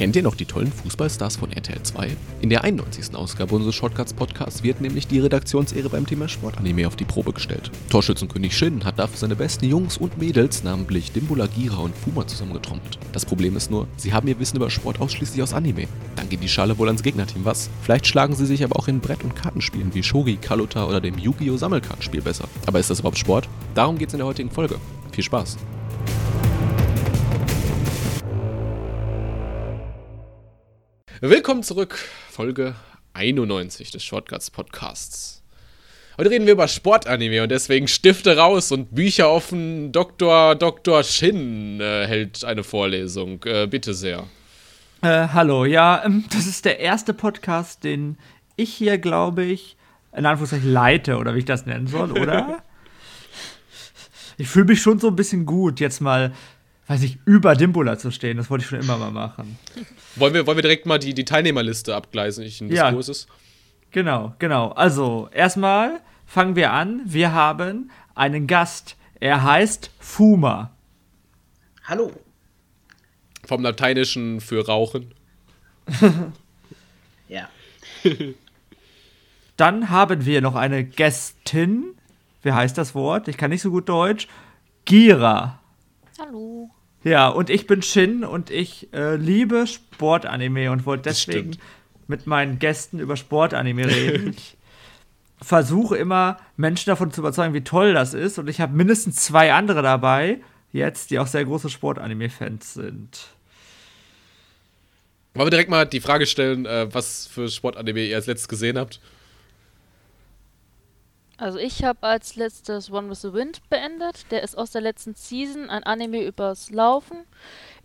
Kennt ihr noch die tollen Fußballstars von RTL 2? In der 91. Ausgabe unseres Shortcuts Podcasts wird nämlich die Redaktionsehre beim Thema Sportanime auf die Probe gestellt. Torschützenkönig Shin hat dafür seine besten Jungs und Mädels, namentlich Dimbula, Gira und Fuma, zusammengetrommelt. Das Problem ist nur, sie haben ihr Wissen über Sport ausschließlich aus Anime. Dann geht die Schale wohl ans Gegnerteam, was? Vielleicht schlagen sie sich aber auch in Brett- und Kartenspielen wie Shogi, Kaluta oder dem Yu-Gi-Oh! Sammelkartenspiel besser. Aber ist das überhaupt Sport? Darum geht's in der heutigen Folge. Viel Spaß! Willkommen zurück, Folge 91 des Shortcuts Podcasts. Heute reden wir über Sportanime und deswegen Stifte raus und Bücher offen. Dr. Dr. Shin äh, hält eine Vorlesung. Äh, bitte sehr. Äh, hallo, ja, ähm, das ist der erste Podcast, den ich hier, glaube ich, in Anführungszeichen leite oder wie ich das nennen soll, oder? ich fühle mich schon so ein bisschen gut, jetzt mal weiß ich, über Dimbula zu stehen. Das wollte ich schon immer mal machen. Wollen wir, wollen wir direkt mal die, die Teilnehmerliste abgleisen des ja, Kurses? Genau, genau. Also, erstmal fangen wir an. Wir haben einen Gast. Er heißt Fuma. Hallo. Vom Lateinischen für Rauchen. ja. Dann haben wir noch eine Gästin. Wie heißt das Wort? Ich kann nicht so gut Deutsch. Gira. Hallo. Ja, und ich bin Shin und ich äh, liebe Sportanime und wollte deswegen mit meinen Gästen über Sportanime reden. ich versuche immer, Menschen davon zu überzeugen, wie toll das ist. Und ich habe mindestens zwei andere dabei, jetzt, die auch sehr große Sportanime-Fans sind. Wollen wir direkt mal die Frage stellen, äh, was für Sportanime ihr als letztes gesehen habt? Also ich habe als letztes One with the Wind beendet. Der ist aus der letzten Season, ein Anime übers Laufen.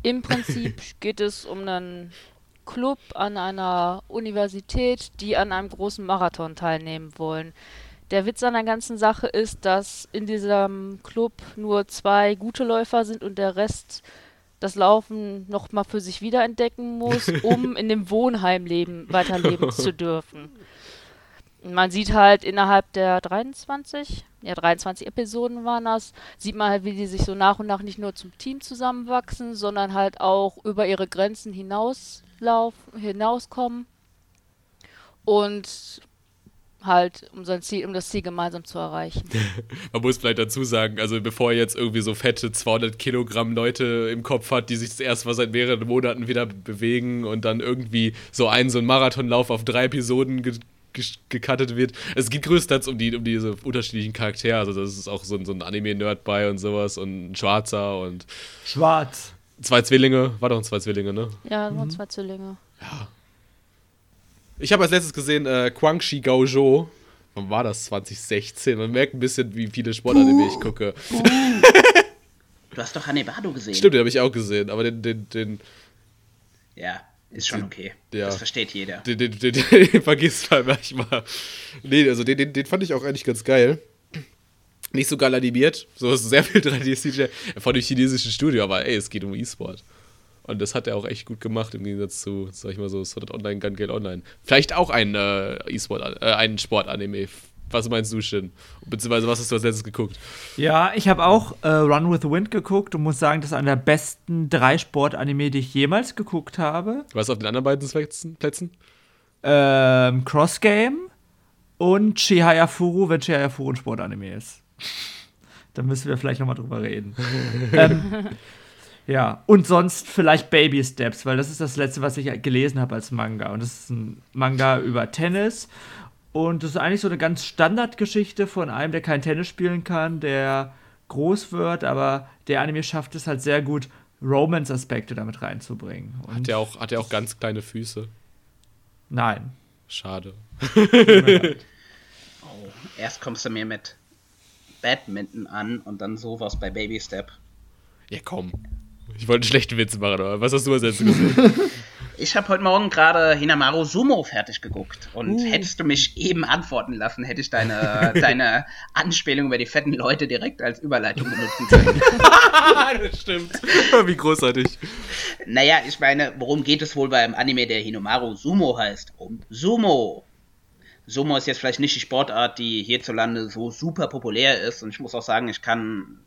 Im Prinzip geht es um einen Club an einer Universität, die an einem großen Marathon teilnehmen wollen. Der Witz an der ganzen Sache ist, dass in diesem Club nur zwei gute Läufer sind und der Rest das Laufen nochmal für sich wiederentdecken muss, um in dem Wohnheim leben, weiterleben zu dürfen man sieht halt innerhalb der 23, ja 23 Episoden waren das, sieht man halt, wie die sich so nach und nach nicht nur zum Team zusammenwachsen, sondern halt auch über ihre Grenzen hinauslaufen, hinauskommen und halt um sein Ziel, um das Ziel gemeinsam zu erreichen. Man muss vielleicht dazu sagen, also bevor er jetzt irgendwie so fette 200 Kilogramm Leute im Kopf hat, die sich das erste Mal seit mehreren Monaten wieder bewegen und dann irgendwie so einen so einen Marathonlauf auf drei Episoden gecuttet wird. Es geht größtenteils um, die, um diese unterschiedlichen Charaktere. Also, das ist auch so, ein, so ein Anime-Nerd bei und sowas und ein Schwarzer und. Schwarz. Zwei Zwillinge. War doch ein zwei Zwillinge, ne? Ja, nur mhm. zwei Zwillinge. Ja. Ich habe als letztes gesehen äh, Guangxi Gaozhou. Wann war das? 2016. Man merkt ein bisschen, wie viele Sportanime ich gucke. du hast doch Hanebado gesehen. Stimmt, den habe ich auch gesehen. Aber den, den, den. Ja. Ist schon okay. Ja. Das versteht jeder. Den, den, den, den vergisst man manchmal. Nee, also den, den, den fand ich auch eigentlich ganz geil. Nicht so geil animiert, so ist sehr viel 3D-CGI von dem chinesischen Studio, aber ey, es geht um E-Sport. Und das hat er auch echt gut gemacht im Gegensatz zu, sag ich mal so, Sword Online, Gun Gale Online. Vielleicht auch ein äh, E-Sport, äh, ein Sport-Anime was meinst du, Shin? Beziehungsweise, was hast du als letztes geguckt? Ja, ich habe auch äh, Run with the Wind geguckt und muss sagen, das ist einer der besten drei Sport-Anime, die ich jemals geguckt habe. Was auf den anderen beiden Plätzen? Ähm, Cross Game und Chihaya Furu, wenn Chihaya Furu ein Sport-Anime ist. da müssen wir vielleicht nochmal drüber reden. ähm, ja, und sonst vielleicht Baby Steps, weil das ist das letzte, was ich gelesen habe als Manga. Und das ist ein Manga über Tennis. Und das ist eigentlich so eine ganz Standardgeschichte von einem, der kein Tennis spielen kann, der groß wird, aber der Anime schafft es halt sehr gut, Romance-Aspekte damit reinzubringen. Und hat er auch, hat auch ganz kleine Füße? Nein. Schade. oh, erst kommst du mir mit Badminton an und dann sowas bei Baby Step. Ja, komm. Ich wollte einen schlechten Witz machen, aber was hast du als letztes gesehen? Ich habe heute Morgen gerade Hinamaru Sumo fertig geguckt. Und uh. hättest du mich eben antworten lassen, hätte ich deine, deine Anspielung über die fetten Leute direkt als Überleitung benutzen können. das stimmt. Wie großartig. Naja, ich meine, worum geht es wohl beim Anime, der Hinamaru Sumo heißt? Um Sumo. Sumo ist jetzt vielleicht nicht die Sportart, die hierzulande so super populär ist. Und ich muss auch sagen, ich kann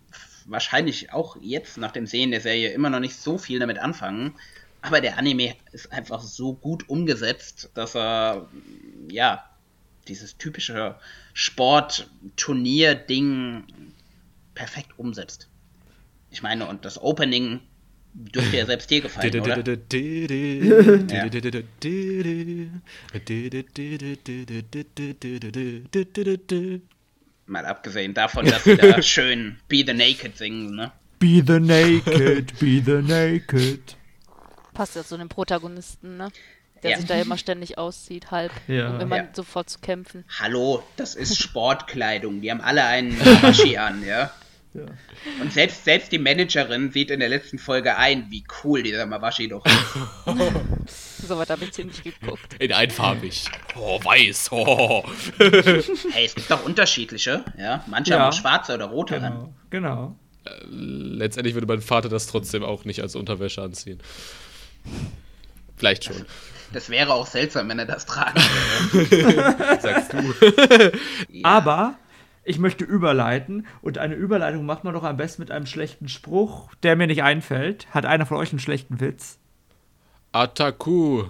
wahrscheinlich auch jetzt nach dem Sehen der Serie immer noch nicht so viel damit anfangen. Aber der Anime ist einfach so gut umgesetzt, dass er, ja, dieses typische Sport-Turnier-Ding perfekt umsetzt. Ich meine, und das Opening dürfte ja selbst dir gefallen, oder? Mal abgesehen davon, dass sie da schön Be the Naked singen, ne? Be the naked, be the naked. Passt ja zu dem Protagonisten, ne? Der Ja. sich da immer ständig auszieht, halb, Ja. um immer Ja. sofort zu kämpfen. Hallo, das ist Sportkleidung. Die haben alle einen Hawashi an, ja? Ja. Und selbst, selbst die Managerin sieht in der letzten Folge ein, wie cool dieser Mawashi doch ist. Soweit habe ich ziemlich geguckt. In einfarbig. Oh, weiß. Oh. Hey, es gibt doch unterschiedliche, ja? Manche Ja. haben auch schwarze oder rote an. Genau, genau. Letztendlich würde mein Vater das trotzdem auch nicht als Unterwäsche anziehen. Vielleicht schon. Das wäre auch seltsam, wenn er das tragen würde. Sagst du. Aber ich möchte überleiten und eine Überleitung macht man doch am besten mit einem schlechten Spruch, der mir nicht einfällt. Hat einer von euch einen schlechten Witz? Ataku.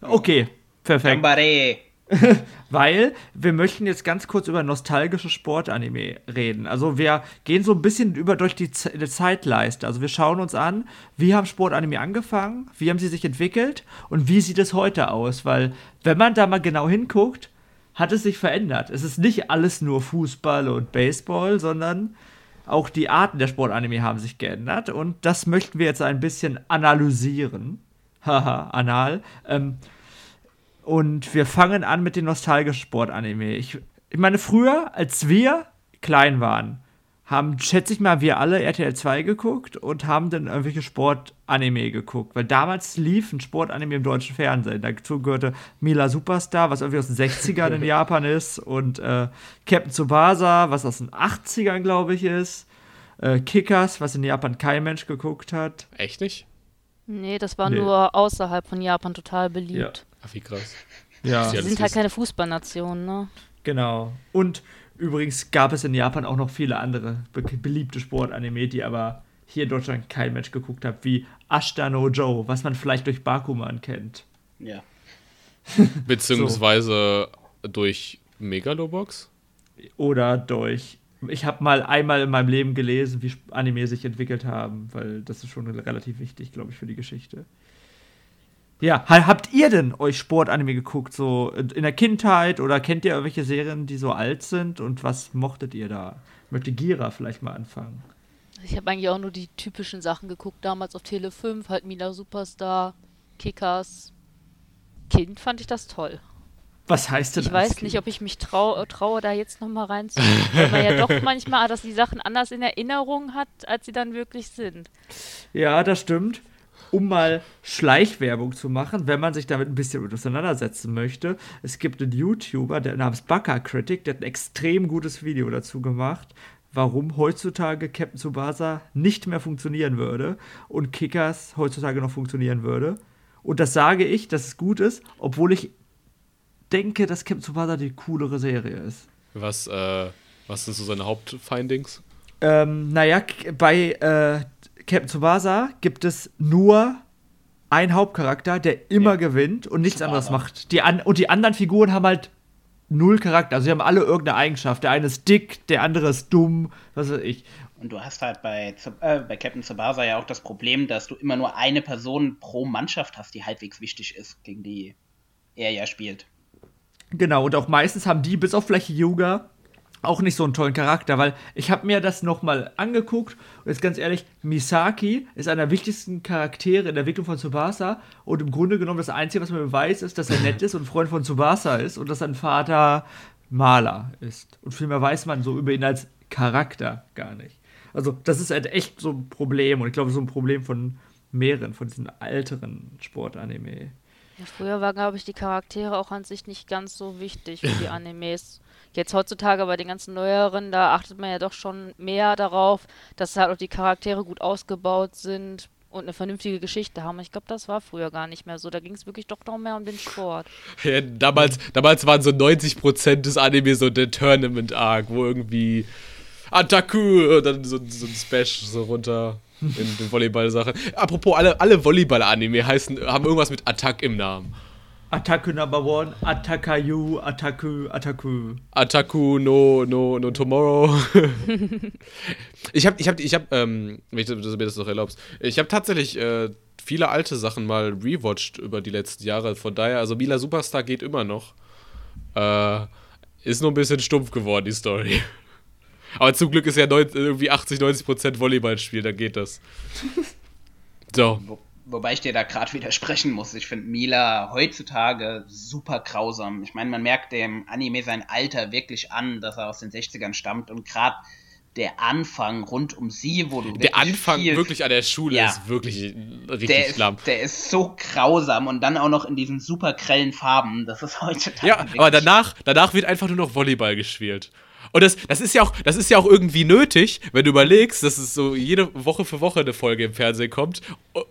Okay, perfekt. Gambare. Weil wir möchten jetzt ganz kurz über nostalgische Sportanime reden. Also wir gehen so ein bisschen über durch die, Z die Zeitleiste. Also wir schauen uns an, wie haben Sportanime angefangen, wie haben sie sich entwickelt und wie sieht es heute aus. Weil wenn man da mal genau hinguckt, hat es sich verändert. Es ist nicht alles nur Fußball und Baseball, sondern auch die Arten der Sportanime haben sich geändert. Und das möchten wir jetzt ein bisschen analysieren. Haha, anal. Ähm, und wir fangen an mit den nostalgischen Sportanime. Ich, ich meine, früher, als wir klein waren, haben, schätze ich mal, wir alle RTL 2 geguckt und haben dann irgendwelche Sportanime geguckt. Weil damals lief ein Sportanime im deutschen Fernsehen. Dazu gehörte Mila Superstar, was irgendwie aus den 60ern in Japan ist, und äh, Captain Tsubasa, was aus den 80ern, glaube ich, ist. Äh, Kickers, was in Japan kein Mensch geguckt hat. Echt nicht? Nee, das war Nee. nur außerhalb von Japan total beliebt. Ach, wie krass. Ja. Sie sind halt keine Fußballnation, ne? Genau. Und übrigens gab es in Japan auch noch viele andere be beliebte Sportanime, die aber hier in Deutschland kein Mensch geguckt hat, wie Ashita no Joe, was man vielleicht durch Bakuman kennt. Ja. Beziehungsweise durch Megalobox? Oder durch. Ich habe mal einmal in meinem Leben gelesen, wie Anime sich entwickelt haben, weil das ist schon relativ wichtig, glaube ich, für die Geschichte. Ja, ha- habt ihr denn euch Sportanime geguckt, so in der Kindheit oder kennt ihr irgendwelche Serien, die so alt sind und was mochtet ihr da? Möchte Gira vielleicht mal anfangen? Ich habe eigentlich auch nur die typischen Sachen geguckt, damals auf Tele 5, halt Mila Superstar, Kickers. Kind fand ich das toll. Was heißt denn Ich weiß Kind? nicht, ob ich mich trau traue, da jetzt nochmal reinzugucken, weil man ja doch manchmal dass die Sachen anders in Erinnerung hat, als sie dann wirklich sind. Ja, das stimmt. Um mal Schleichwerbung zu machen, wenn man sich damit ein bisschen auseinandersetzen möchte. Es gibt einen YouTuber, der namens Baka Critic, der hat ein extrem gutes Video dazu gemacht, warum heutzutage Captain Tsubasa nicht mehr funktionieren würde und Kickers heutzutage noch funktionieren würde. Und das sage ich, dass es gut ist, obwohl ich denke, dass Captain Tsubasa die coolere Serie ist. Was, äh, was sind so seine Hauptfindings? Ähm, naja, bei äh, Captain Tsubasa gibt es nur einen Hauptcharakter, der immer Ja. gewinnt und nichts Tsubasa. anderes macht. Die an und die anderen Figuren haben halt null Charakter. Also sie haben alle irgendeine Eigenschaft. Der eine ist dick, der andere ist dumm, was weiß ich. Und du hast halt bei, äh, bei Captain Tsubasa ja auch das Problem, dass du immer nur eine Person pro Mannschaft hast, die halbwegs wichtig ist, gegen die er ja spielt. Genau, und auch meistens haben die, bis auf vielleicht Yuga, auch nicht so einen tollen Charakter, weil ich habe mir das nochmal angeguckt und jetzt ganz ehrlich, Misaki ist einer der wichtigsten Charaktere in der Entwicklung von Tsubasa und im Grunde genommen das Einzige, was man weiß, ist, dass er nett ist und Freund von Tsubasa ist und dass sein Vater Maler ist. Und viel mehr weiß man so über ihn als Charakter gar nicht. Also das ist halt echt so ein Problem und ich glaube, so ein Problem von mehreren, von diesen älteren Sportanime. Ja, früher waren, glaube ich, die Charaktere auch an sich nicht ganz so wichtig für die Animes. Jetzt heutzutage bei den ganzen neueren, da achtet man ja doch schon mehr darauf, dass halt auch die Charaktere gut ausgebaut sind und eine vernünftige Geschichte haben. Ich glaube, das war früher gar nicht mehr so. Da ging es wirklich doch noch mehr um den Sport. Ja, damals, damals waren so 90% des Anime so der Tournament-Arc, wo irgendwie Ataku und dann so, so ein Smash so runter. in den Volleyball-Sachen. Apropos, alle, alle Volleyball-Anime heißen, haben irgendwas mit Attack im Namen. Attacke Number One, Attakayu, Attaku, Attaku. Attaku no, no, no Tomorrow. ich hab, ich hab, ich hab, ähm, wenn du mir das noch erlaubst, ich hab tatsächlich äh, viele alte Sachen mal rewatcht über die letzten Jahre. Von daher, also Mila Superstar geht immer noch. Äh, ist nur ein bisschen stumpf geworden, die Story. Aber zum Glück ist ja neun, irgendwie 80, 90 Prozent Volleyballspiel, dann geht das. So. Wo, wobei ich dir da gerade widersprechen muss. Ich finde Mila heutzutage super grausam. Ich meine, man merkt dem Anime sein Alter wirklich an, dass er aus den 60ern stammt und gerade der Anfang rund um sie, wo du Der Anfang viel, wirklich an der Schule ja, ist wirklich richtig der schlimm. der ist so grausam und dann auch noch in diesen super grellen Farben. Das ist heutzutage. Ja, aber danach, danach wird einfach nur noch Volleyball gespielt. Und das, das, ist ja auch, das ist ja auch irgendwie nötig, wenn du überlegst, dass es so jede Woche für Woche eine Folge im Fernsehen kommt.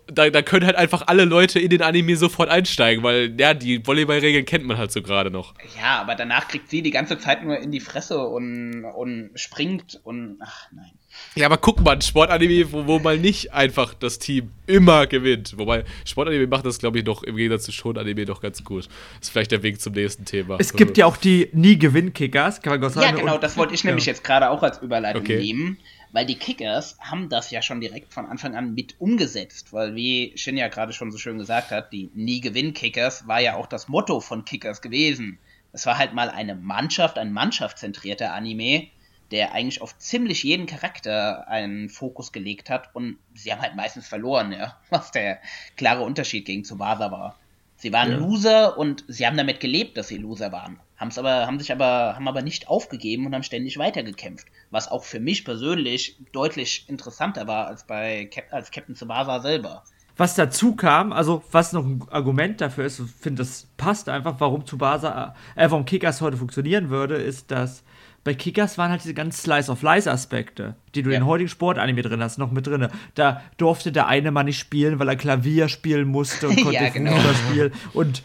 Da, da können halt einfach alle Leute in den Anime sofort einsteigen, weil ja, die Volleyballregeln kennt man halt so gerade noch. Ja, aber danach kriegt sie die ganze Zeit nur in die Fresse und, und springt und ach nein. Ja, aber guck mal, ein Sportanime, wo, wo mal nicht einfach das Team immer gewinnt. Wobei, Sportanime macht das, glaube ich, noch im Gegensatz zu Schon-Anime noch ganz gut. Das ist vielleicht der Weg zum nächsten Thema. Es gibt ja auch die Nie-Gewinn-Kickers, kann man sagen. Ja, genau, das wollte ich nämlich ja. jetzt gerade auch als Überleitung okay. nehmen. Weil die Kickers haben das ja schon direkt von Anfang an mit umgesetzt. Weil, wie Shin ja gerade schon so schön gesagt hat, die Nie-Gewinn-Kickers war ja auch das Motto von Kickers gewesen. Es war halt mal eine Mannschaft, ein mannschaftszentrierter Anime der eigentlich auf ziemlich jeden Charakter einen Fokus gelegt hat und sie haben halt meistens verloren, ja, was der klare Unterschied gegen Tsubasa war. Sie waren ja. Loser und sie haben damit gelebt, dass sie Loser waren. Haben's aber, haben sich aber, haben aber nicht aufgegeben und haben ständig weitergekämpft. Was auch für mich persönlich deutlich interessanter war als bei Cap als Captain Tsubasa selber. Was dazu kam, also was noch ein Argument dafür ist, ich finde, das passt einfach, warum Tsubasa, äh, warum Kickers heute funktionieren würde, ist, dass bei Kickers waren halt diese ganzen Slice-of-Life-Aspekte, die du ja. in heutigen Sportanime drin hast, noch mit drin. Da durfte der eine mal nicht spielen, weil er Klavier spielen musste und konnte ja, genau. Fußball spielen. Und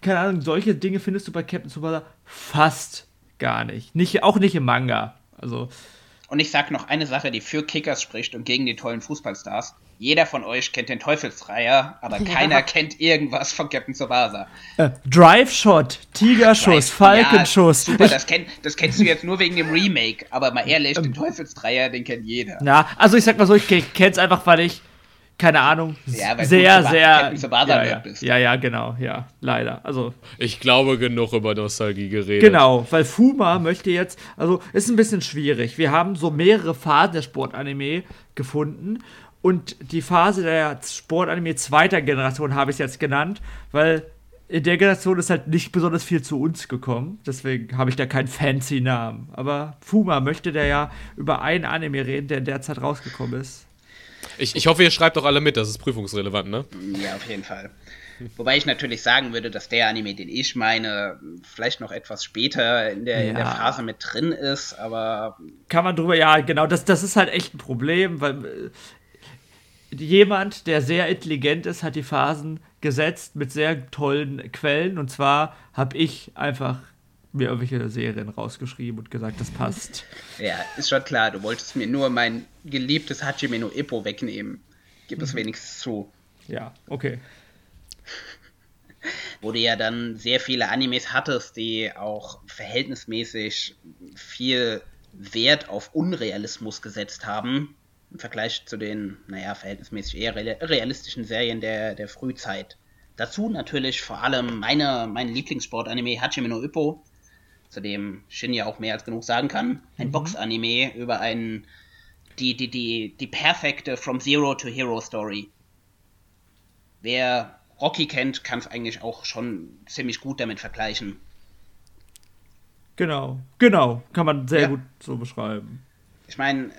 keine Ahnung, solche Dinge findest du bei Captain Tsubasa fast gar nicht. nicht. Auch nicht im Manga. Also. Und ich sag noch eine Sache, die für Kickers spricht und gegen die tollen Fußballstars. Jeder von euch kennt den Teufelsdreier, aber ja. keiner kennt irgendwas von Captain Tsubasa. Äh, Drive Shot, Tigerschuss, Falkenschuss. Ja, super, das, kenn, das, kennst du jetzt nur wegen dem Remake, aber mal ehrlich, ähm, den Teufelsdreier, den kennt jeder. Ja, also ich sag mal so, ich kenn's einfach, weil ich keine Ahnung, ja, sehr, sehr. Ja, ja, bist. ja, ja, genau, ja, leider. Also. Ich glaube, genug über Nostalgie geredet. Genau, weil Fuma möchte jetzt, also ist ein bisschen schwierig. Wir haben so mehrere Phasen der Sportanime gefunden und die Phase der Sportanime zweiter Generation habe ich jetzt genannt, weil in der Generation ist halt nicht besonders viel zu uns gekommen. Deswegen habe ich da keinen fancy Namen. Aber Fuma möchte der ja über einen Anime reden, der in der Zeit rausgekommen ist. Ich, ich hoffe, ihr schreibt doch alle mit, das ist prüfungsrelevant, ne? Ja, auf jeden Fall. Wobei ich natürlich sagen würde, dass der Anime, den ich meine, vielleicht noch etwas später in der, ja. in der Phase mit drin ist, aber. Kann man drüber, ja, genau, das, das ist halt echt ein Problem, weil äh, jemand, der sehr intelligent ist, hat die Phasen gesetzt mit sehr tollen Quellen und zwar habe ich einfach mir irgendwelche Serien rausgeschrieben und gesagt, das passt. Ja, ist schon klar. Du wolltest mir nur mein geliebtes Hajime no Ippo wegnehmen. Gib es mhm. wenigstens zu. Ja, okay. Wo du ja dann sehr viele Animes hattest, die auch verhältnismäßig viel Wert auf Unrealismus gesetzt haben. Im Vergleich zu den, naja, verhältnismäßig eher realistischen Serien der, der Frühzeit. Dazu natürlich vor allem meine, mein Lieblingssport-Anime Hajime no Ippo, zu dem Shin ja auch mehr als genug sagen kann. Ein mhm. Box-Anime über einen, die, die, die, die perfekte From Zero to Hero Story. Wer Rocky kennt, kann es eigentlich auch schon ziemlich gut damit vergleichen. Genau, genau, kann man sehr ja. gut so beschreiben. Ich meine,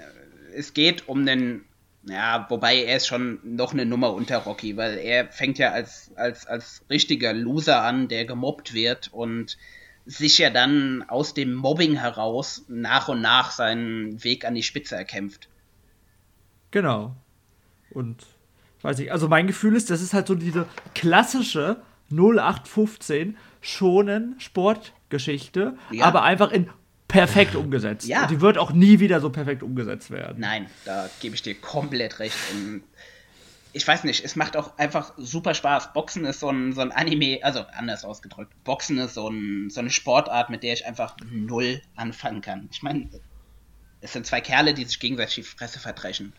es geht um den, ja, wobei er ist schon noch eine Nummer unter Rocky, weil er fängt ja als, als, als richtiger Loser an, der gemobbt wird und sich ja dann aus dem Mobbing heraus nach und nach seinen Weg an die Spitze erkämpft. Genau. Und weiß ich, also mein Gefühl ist, das ist halt so diese klassische 0815 schonen Sportgeschichte, ja. aber einfach in perfekt umgesetzt. Ja. Und die wird auch nie wieder so perfekt umgesetzt werden. Nein, da gebe ich dir komplett recht. Und ich weiß nicht, es macht auch einfach super Spaß. Boxen ist so ein, so ein Anime, also anders ausgedrückt. Boxen ist so, ein, so eine Sportart, mit der ich einfach null anfangen kann. Ich meine, es sind zwei Kerle, die sich gegenseitig die Fresse verdreschen.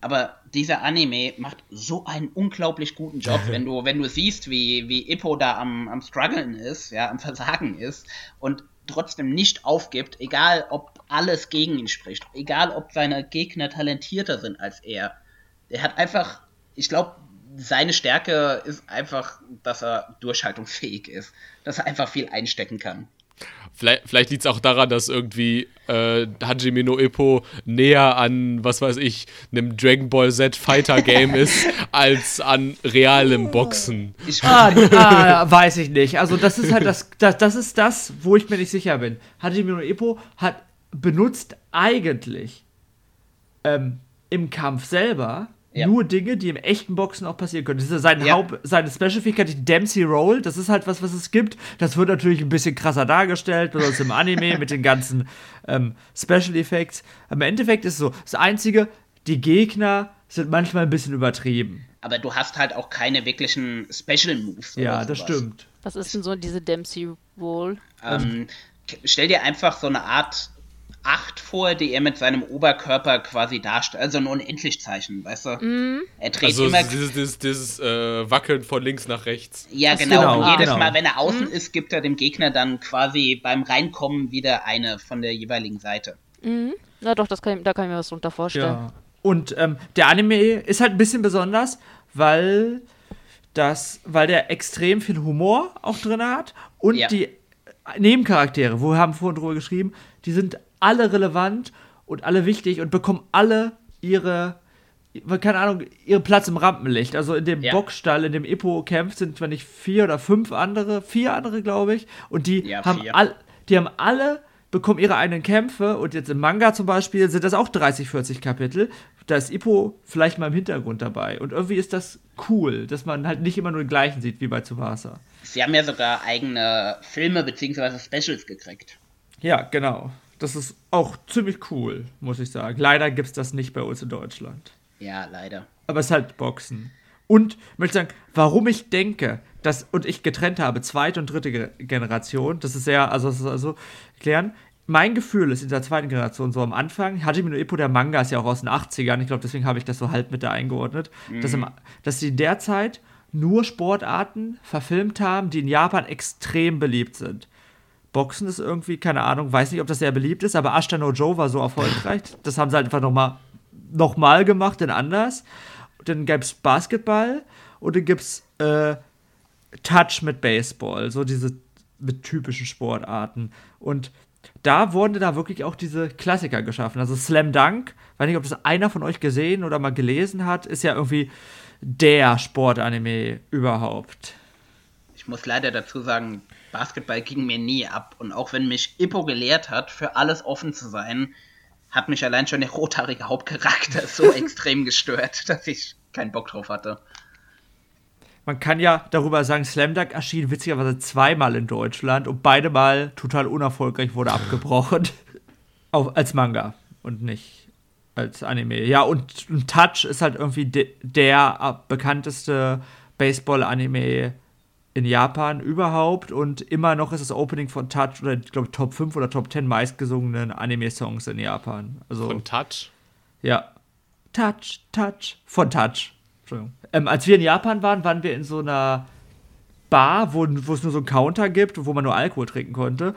Aber dieser Anime macht so einen unglaublich guten Job, wenn du, wenn du siehst, wie, wie Ippo da am, am struggeln ist, ja, am Versagen ist und trotzdem nicht aufgibt, egal ob alles gegen ihn spricht, egal ob seine Gegner talentierter sind als er. Der hat einfach, ich glaube, seine Stärke ist einfach, dass er durchhaltungsfähig ist, dass er einfach viel einstecken kann. Vielleicht, vielleicht liegt es auch daran, dass irgendwie äh, Hajime no Ippo näher an, was weiß ich, einem Dragon Ball Z Fighter Game ist, als an realem Boxen. Ah, ah, weiß ich nicht. Also das ist halt das, das, das ist das, wo ich mir nicht sicher bin. Hajime no Ippo hat benutzt eigentlich ähm, im Kampf selber ja. nur Dinge, die im echten Boxen auch passieren können. Das ist sein ja. Haupt, seine Special-Fähigkeit, die Dempsey Roll, das ist halt was, was es gibt. Das wird natürlich ein bisschen krasser dargestellt, besonders im Anime mit den ganzen ähm, Special Effects. Im Endeffekt ist es so, das Einzige, die Gegner sind manchmal ein bisschen übertrieben. Aber du hast halt auch keine wirklichen Special Moves. Ja, das stimmt. Was ist denn so diese Dempsey Roll? Ähm, stell dir einfach so eine Art acht vor, die er mit seinem Oberkörper quasi darstellt. Also ein Unendlichzeichen, weißt du? Mm. Er dreht also immer. Dieses, dieses, dieses äh, Wackeln von links nach rechts. Ja, genau. genau. Und jedes genau. Mal, wenn er außen mm. ist, gibt er dem Gegner dann quasi beim Reinkommen wieder eine von der jeweiligen Seite. Mm. Na doch, das kann, da kann ich mir was drunter vorstellen. Ja. Und ähm, der Anime ist halt ein bisschen besonders, weil das, weil der extrem viel Humor auch drin hat und ja. die Nebencharaktere, wo wir haben vorhin drüber geschrieben, die sind alle relevant und alle wichtig und bekommen alle ihre, keine Ahnung, ihren Platz im Rampenlicht. Also in dem ja. Boxstall, in dem Ippo-Camp sind zwar nicht vier oder fünf andere, vier andere, glaube ich. Und die ja, haben all, die haben alle bekommen ihre eigenen Kämpfe und jetzt im Manga zum Beispiel sind das auch 30, 40 Kapitel. Da ist Ippo vielleicht mal im Hintergrund dabei. Und irgendwie ist das cool, dass man halt nicht immer nur den gleichen sieht wie bei Tsubasa. Sie haben ja sogar eigene Filme bzw. Specials gekriegt. Ja, genau. Das ist auch ziemlich cool, muss ich sagen. Leider gibt es das nicht bei uns in Deutschland. Ja, leider. Aber es ist halt Boxen. Und ich möchte sagen, warum ich denke, dass und ich getrennt habe, zweite und dritte Generation, das ist sehr, also das ist also klären. Mein Gefühl ist in der zweiten Generation so am Anfang, Hajime no Ippo, der Manga ist ja auch aus den 80ern, ich glaube, deswegen habe ich das so halb mit da eingeordnet, mhm. dass, im, dass sie derzeit nur Sportarten verfilmt haben, die in Japan extrem beliebt sind. Boxen ist irgendwie, keine Ahnung, weiß nicht, ob das sehr beliebt ist, aber Ashita no Joe war so erfolgreich. Das haben sie halt einfach nochmal noch mal gemacht, denn anders. Und dann gab es Basketball und dann gibt es äh, Touch mit Baseball, so diese mit typischen Sportarten. Und da wurden da wirklich auch diese Klassiker geschaffen. Also Slam Dunk, weiß nicht, ob das einer von euch gesehen oder mal gelesen hat, ist ja irgendwie der Sportanime überhaupt. Ich muss leider dazu sagen, Basketball ging mir nie ab. Und auch wenn mich Ippo gelehrt hat, für alles offen zu sein, hat mich allein schon der rothaarige Hauptcharakter so extrem gestört, dass ich keinen Bock drauf hatte. Man kann ja darüber sagen, Slam Dunk erschien witzigerweise zweimal in Deutschland und beide Mal total unerfolgreich wurde abgebrochen. Auch als Manga und nicht als Anime. Ja, und, und Touch ist halt irgendwie de der bekannteste Baseball-Anime in Japan überhaupt und immer noch ist das Opening von Touch oder ich glaube Top 5 oder Top 10 meistgesungenen Anime-Songs in Japan. Also, von Touch? Ja. Touch, Touch. Von Touch. Entschuldigung. Ähm, als wir in Japan waren, waren wir in so einer Bar, wo, es nur so einen Counter gibt, wo man nur Alkohol trinken konnte,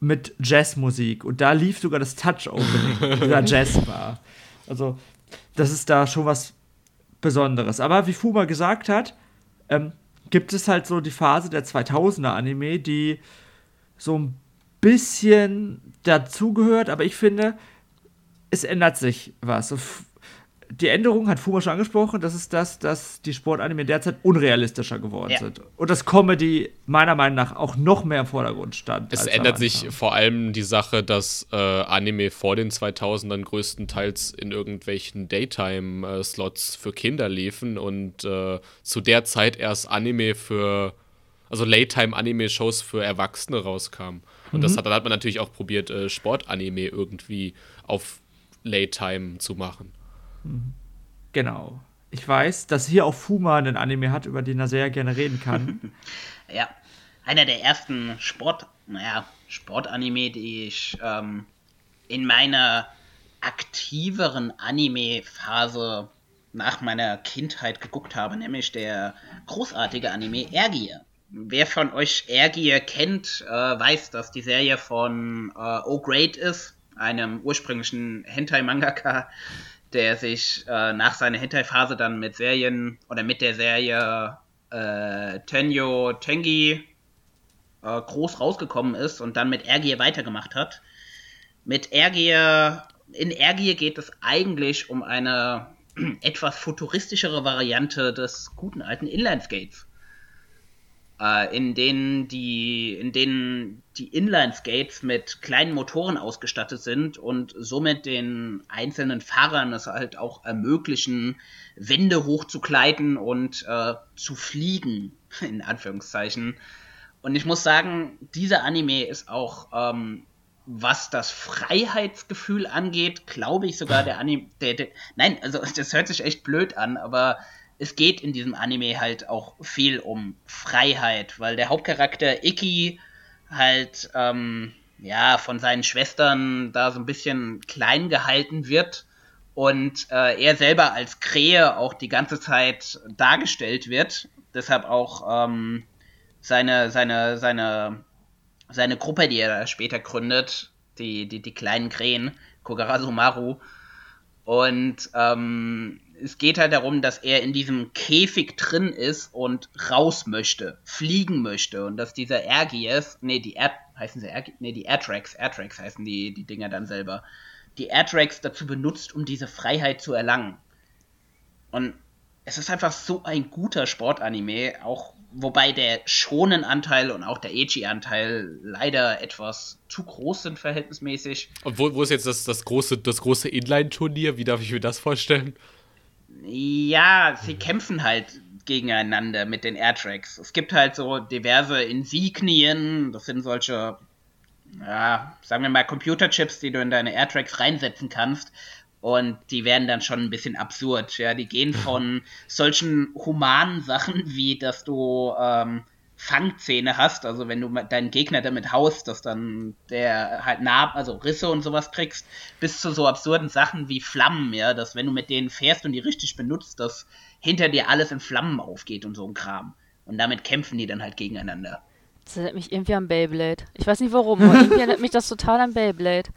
mit Jazzmusik. Und da lief sogar das Touch-Opening, dieser Jazzbar. Also, das ist da schon was Besonderes. Aber wie Fuma gesagt hat, ähm, gibt es halt so die Phase der 2000er Anime, die so ein bisschen dazugehört, aber ich finde, es ändert sich was die Änderung hat Fuma schon angesprochen, das ist das, dass die Sportanime derzeit unrealistischer geworden ja. sind. Und das Comedy meiner Meinung nach auch noch mehr im Vordergrund stand. Es ändert sich vor allem die Sache, dass äh, Anime vor den 2000ern größtenteils in irgendwelchen Daytime-Slots für Kinder liefen und äh, zu der Zeit erst Anime für also Late-Time-Anime-Shows für Erwachsene rauskamen. Und mhm. das hat, dann hat man natürlich auch probiert, äh, Sportanime irgendwie auf Late-Time zu machen. Mhm. Genau. Ich weiß, dass hier auch Fuma einen Anime hat, über den er sehr gerne reden kann. ja, einer der ersten Sport, naja, Sportanime, die ich ähm, in meiner aktiveren Anime-Phase nach meiner Kindheit geguckt habe, nämlich der großartige Anime Ergier. Wer von euch Ergier kennt, äh, weiß, dass die Serie von äh, O Great ist, einem ursprünglichen Hentai-Mangaka, der sich äh, nach seiner Hentai-Phase dann mit Serien oder mit der Serie äh, Tenyo Tengi äh, groß rausgekommen ist und dann mit Ergier weitergemacht hat. Mit Ergier, in Ergier geht es eigentlich um eine etwas futuristischere Variante des guten alten Inline-Skates äh, in denen die, in denen die Inline-Skates mit kleinen Motoren ausgestattet sind und somit den einzelnen Fahrern es halt auch ermöglichen, Wände hochzukleiden und äh, zu fliegen, in Anführungszeichen. Und ich muss sagen, dieser Anime ist auch, ähm, was das Freiheitsgefühl angeht, glaube ich sogar der Anime, der, der, nein, also das hört sich echt blöd an, aber es geht in diesem Anime halt auch viel um Freiheit, weil der Hauptcharakter Iki halt ähm, ja von seinen Schwestern da so ein bisschen klein gehalten wird und äh, er selber als Krähe auch die ganze Zeit dargestellt wird. Deshalb auch ähm, seine seine seine seine Gruppe, die er später gründet, die die die kleinen Krähen Kogarasu Maru und ähm, es geht halt darum, dass er in diesem Käfig drin ist und raus möchte, fliegen möchte und dass dieser Ergies, nee, die Air, heißen sie Air, nee, die Airtracks, Airtracks heißen die, die Dinger dann selber, die Airtracks dazu benutzt, um diese Freiheit zu erlangen. Und es ist einfach so ein guter Sportanime, auch wobei der schonen Anteil und auch der Echi-Anteil leider etwas zu groß sind verhältnismäßig. Und wo, wo ist jetzt das, das große, das große Inline-Turnier? Wie darf ich mir das vorstellen? Ja, sie kämpfen halt gegeneinander mit den Airtracks. Es gibt halt so diverse Insignien, das sind solche, ja, sagen wir mal Computerchips, die du in deine Airtracks reinsetzen kannst. Und die werden dann schon ein bisschen absurd. Ja, die gehen von solchen humanen Sachen, wie dass du ähm, Fangzähne hast, also wenn du deinen Gegner damit haust, dass dann der halt nah, also Risse und sowas kriegst, bis zu so absurden Sachen wie Flammen, ja, dass wenn du mit denen fährst und die richtig benutzt, dass hinter dir alles in Flammen aufgeht und so ein Kram. Und damit kämpfen die dann halt gegeneinander. Das erinnert mich irgendwie an Beyblade. Ich weiß nicht warum, aber irgendwie erinnert mich das total an Beyblade.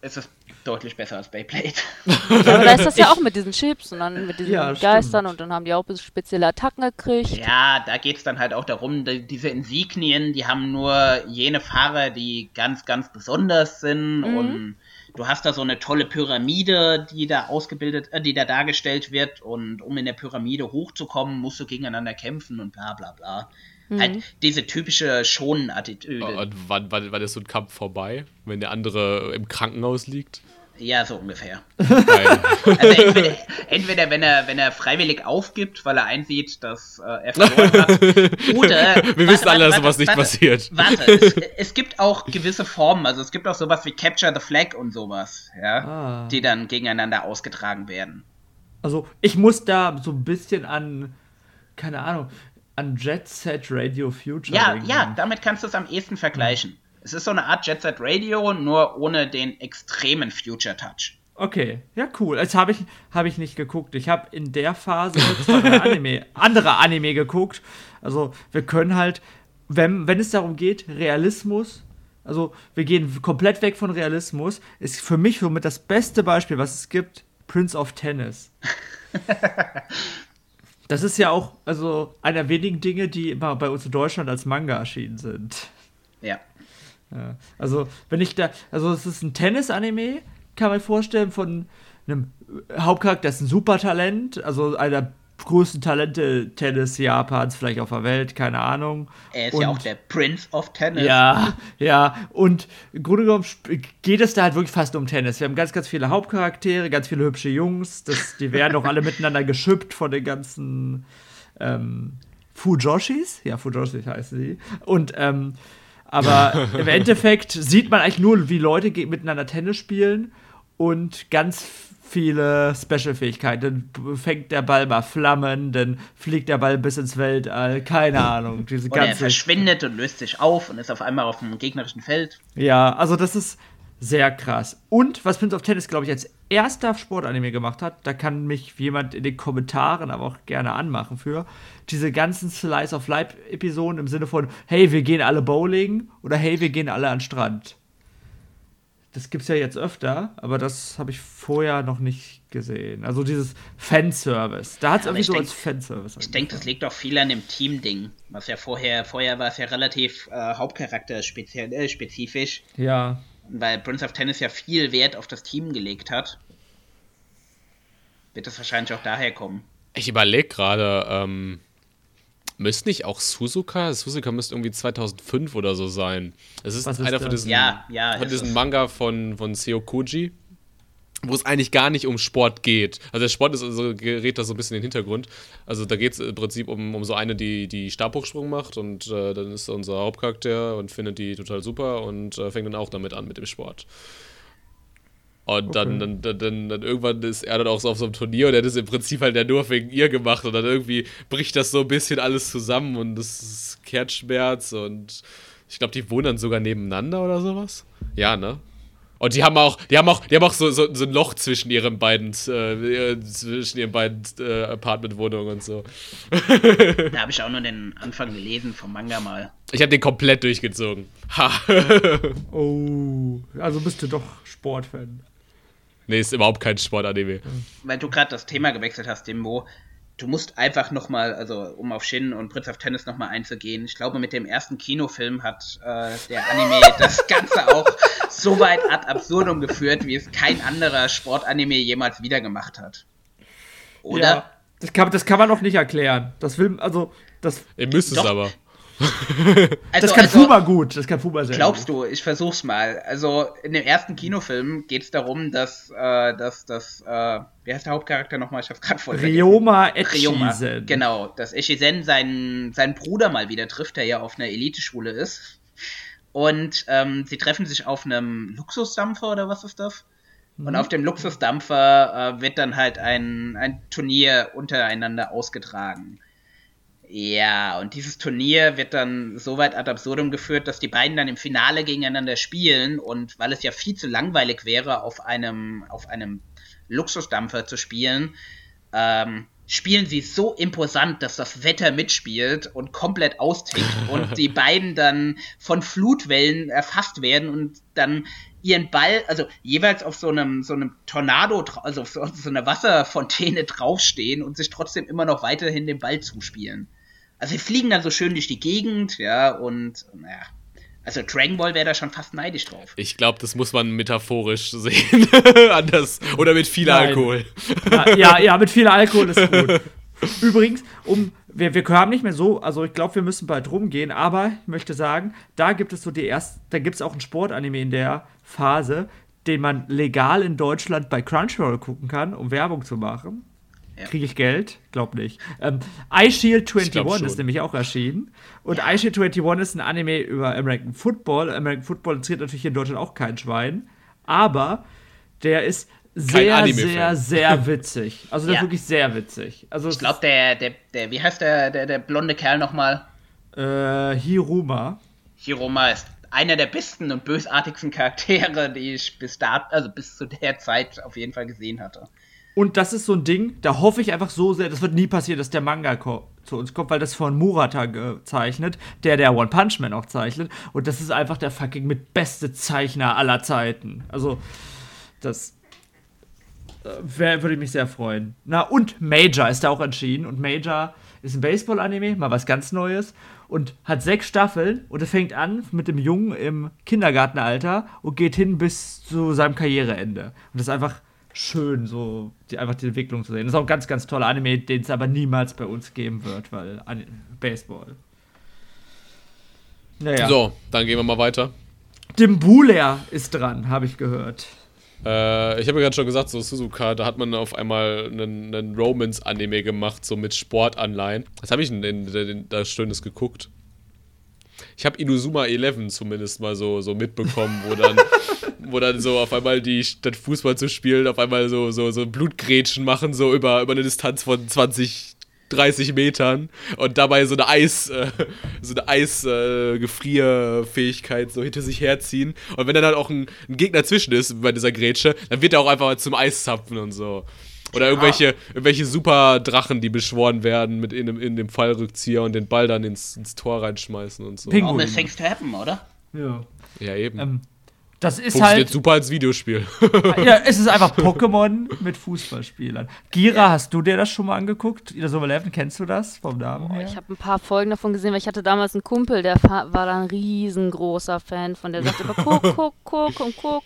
Es ist deutlich besser als Beyblade. Ja, aber da ist das ja auch mit diesen Chips und dann mit diesen ja, Geistern und dann haben die auch spezielle Attacken gekriegt. Ja, da geht es dann halt auch darum, die, diese Insignien, die haben nur jene Fahrer, die ganz, ganz besonders sind mhm. und du hast da so eine tolle Pyramide, die da ausgebildet, äh, die da dargestellt wird und um in der Pyramide hochzukommen, musst du gegeneinander kämpfen und bla bla bla. Mhm. Halt diese typische Schonen-Attitüde. Und wann, wann, wann ist so ein Kampf vorbei, wenn der andere im Krankenhaus liegt? Ja, so ungefähr. also entweder, entweder, wenn er wenn er freiwillig aufgibt, weil er einsieht, dass äh, er verloren hat, oder wir wissen alle, dass sowas nicht warte, passiert. Warte, es, es, gibt auch gewisse Formen, also es gibt auch sowas wie Capture the Flag und sowas, ja, ah. die dann gegeneinander ausgetragen werden. Also ich muss da so ein bisschen an, keine Ahnung, an Jet Set Radio Future. Ja, denken. ja, damit kannst du es am ehesten vergleichen. Es ist so eine Art Jet Set Radio, nur ohne den extremen Future Touch. Okay, ja cool. Jetzt habe ich, hab ich nicht geguckt. Ich habe in der Phase Anime, andere Anime geguckt. Also wir können halt, wenn, wenn es darum geht, Realismus, also wir gehen komplett weg von Realismus, ist für mich somit das beste Beispiel, was es gibt, Prince of Tennis. das ist ja auch also einer der wenigen Dinge, die immer bei uns in Deutschland als Manga erschienen sind. Ja. Ja. Also, wenn ich da, also es ist ein Tennis-Anime, kann man vorstellen, von einem Hauptcharakter, das ist ein Supertalent, also einer größten Talente Tennis Japans, vielleicht auf der Welt, keine Ahnung. Er ist und, ja auch der Prince of Tennis. Ja, ja. Und im Grunde genommen geht es da halt wirklich fast um Tennis. Wir haben ganz, ganz viele Hauptcharaktere, ganz viele hübsche Jungs. Das, die werden auch alle miteinander geschüppt von den ganzen ähm, Fujoshis, ja, Fujoshis heißen sie. Und, ähm, aber im Endeffekt sieht man eigentlich nur, wie Leute miteinander Tennis spielen und ganz viele Special-Fähigkeiten. Dann fängt der Ball mal Flammen, dann fliegt der Ball bis ins Weltall, keine Ahnung. Diese Oder ganze er verschwindet und löst sich auf und ist auf einmal auf dem gegnerischen Feld. Ja, also das ist sehr krass. Und was Prince of Tennis, glaube ich, als erster Sportanime gemacht hat, da kann mich jemand in den Kommentaren aber auch gerne anmachen für, diese ganzen Slice of Life-Episoden im Sinne von, hey, wir gehen alle bowling oder hey, wir gehen alle an den Strand. Das gibt's ja jetzt öfter, aber das habe ich vorher noch nicht gesehen. Also dieses Fanservice. Da hat es irgendwie so denk, als Fanservice. Ich denke, das liegt auch viel an dem Team-Ding. Was ja vorher, vorher war es ja relativ äh, Hauptcharakter-spezifisch. Äh, ja. Weil Prince of Tennis ja viel Wert auf das Team gelegt hat. Wird das wahrscheinlich auch daher kommen. Ich überlege gerade, ähm, Müsste nicht auch Suzuka? Suzuka müsste irgendwie 2005 oder so sein. Es ist, ist einer von diesen, ja, ja, von diesen Manga von, von Seo Koji, wo es eigentlich gar nicht um Sport geht. Also der Sport ist also, gerät da so ein bisschen in den Hintergrund. Also da geht es im Prinzip um, um so eine, die, die Stabhochsprung macht und äh, dann ist unser Hauptcharakter und findet die total super und äh, fängt dann auch damit an mit dem Sport. Und okay. dann, dann, dann, dann, irgendwann ist er dann auch so auf so einem Turnier und er hat es im Prinzip halt ja nur wegen ihr gemacht und dann irgendwie bricht das so ein bisschen alles zusammen und das ist Kerzschmerz und ich glaube, die wohnen dann sogar nebeneinander oder sowas. Ja, ne? Und die haben auch, die haben auch, die haben auch so, so, so ein Loch zwischen ihren beiden, äh, zwischen ihren beiden äh, Apartmentwohnungen und so. da habe ich auch nur den Anfang gelesen vom Manga mal. Ich habe den komplett durchgezogen. Ha. oh, also bist du doch Sportfan. Nee, ist überhaupt kein Sportanime. Weil du gerade das Thema gewechselt hast, Dembo. Du musst einfach nochmal, also um auf Shin und Prince of Tennis nochmal einzugehen. Ich glaube, mit dem ersten Kinofilm hat äh, der Anime das Ganze auch so weit ad absurdum geführt, wie es kein anderer Sportanime jemals wieder gemacht hat. Oder? Ja, das kann, das kann man noch nicht erklären. Das will, also, das. Ihr müsst es aber. Also, das kann also, Fuma gut, das kann Fuma sehr Glaubst gut. du, ich versuch's mal. Also in dem ersten Kinofilm geht es darum, dass, äh, dass, dass äh, wie heißt der Hauptcharakter nochmal? Ich hab's gerade voll Ryoma Echizen. Genau, dass Echizen seinen, seinen Bruder mal wieder trifft, der ja auf einer Eliteschule ist. Und ähm, sie treffen sich auf einem Luxusdampfer oder was ist das? Und mhm. auf dem Luxusdampfer äh, wird dann halt ein, ein Turnier untereinander ausgetragen. Ja, und dieses Turnier wird dann so weit ad absurdum geführt, dass die beiden dann im Finale gegeneinander spielen und weil es ja viel zu langweilig wäre, auf einem, auf einem Luxusdampfer zu spielen, ähm, spielen sie so imposant, dass das Wetter mitspielt und komplett austickt und die beiden dann von Flutwellen erfasst werden und dann ihren Ball, also jeweils auf so einem, so einem Tornado, also auf so, so einer Wasserfontäne draufstehen und sich trotzdem immer noch weiterhin den Ball zuspielen. Also sie fliegen dann so schön durch die Gegend, ja, und naja. Also Dragon Ball wäre da schon fast neidisch drauf. Ich glaube, das muss man metaphorisch sehen. Anders. Oder mit viel Nein. Alkohol. ja, ja, mit viel Alkohol ist gut. Übrigens, um, wir, wir haben nicht mehr so, also ich glaube, wir müssen bald rumgehen, aber ich möchte sagen, da gibt es so die erste, da gibt es auch ein Sportanime in der Phase, den man legal in Deutschland bei Crunchyroll gucken kann, um Werbung zu machen. Ja. Kriege ich Geld? Glaub nicht. Ähm, iShield 21 ist nämlich auch erschienen. Und ja. iShield 21 ist ein Anime über American Football. American Football interessiert natürlich hier in Deutschland auch kein Schwein. Aber der ist sehr, sehr, sehr witzig. Also der ja. ist wirklich sehr witzig. Also ich glaube, der, der, der, wie heißt der, der, der blonde Kerl nochmal? Äh, Hiruma. Hiruma ist einer der besten und bösartigsten Charaktere, die ich bis da, also bis zu der Zeit auf jeden Fall gesehen hatte. Und das ist so ein Ding, da hoffe ich einfach so sehr, das wird nie passieren, dass der Manga zu uns kommt, weil das von Murata gezeichnet, der der One Punch Man auch zeichnet. Und das ist einfach der fucking mit beste Zeichner aller Zeiten. Also, das äh, würde ich mich sehr freuen. Na, und Major ist da auch entschieden. Und Major ist ein Baseball-Anime, mal was ganz Neues. Und hat sechs Staffeln. Und es fängt an mit dem Jungen im Kindergartenalter und geht hin bis zu seinem Karriereende. Und das ist einfach schön, so die, einfach die Entwicklung zu sehen. Das ist auch ein ganz, ganz toller Anime, den es aber niemals bei uns geben wird, weil Baseball. Naja. So, dann gehen wir mal weiter. Dimbuler ist dran, habe ich gehört. Äh, ich habe ja gerade schon gesagt, so Suzuka, da hat man auf einmal einen, einen Romance-Anime gemacht, so mit Sportanleihen. Was habe ich denn da Schönes geguckt? Ich habe Inuzuma 11 zumindest mal so, so mitbekommen, wo dann, wo dann so auf einmal die, statt Fußball zu spielen, auf einmal so, so, so Blutgrätschen machen, so über, über eine Distanz von 20 30 Metern und dabei so eine Eis, äh, so eine Eisgefrierfähigkeit äh, so hinter sich herziehen. Und wenn dann halt auch ein, ein, Gegner zwischen ist bei dieser Grätsche, dann wird er auch einfach zum Eis zapfen und so. Oder irgendwelche, ah. irgendwelche super Drachen, die beschworen werden mit in, in dem Fallrückzieher und den Ball dann ins, ins Tor reinschmeißen und so. Pinguin. All things to happen, oder? Ja. Ja, eben. Ähm, das ist Funktioniert halt. super als Videospiel. ja, es ist einfach Pokémon mit Fußballspielern. Gira, hast du dir das schon mal angeguckt? Ida Summer 11, kennst du das vom Namen her? Ich habe ein paar Folgen davon gesehen, weil ich hatte damals einen Kumpel, der war da ein riesengroßer Fan von. Der sagte immer, guck, guck, guck und guck.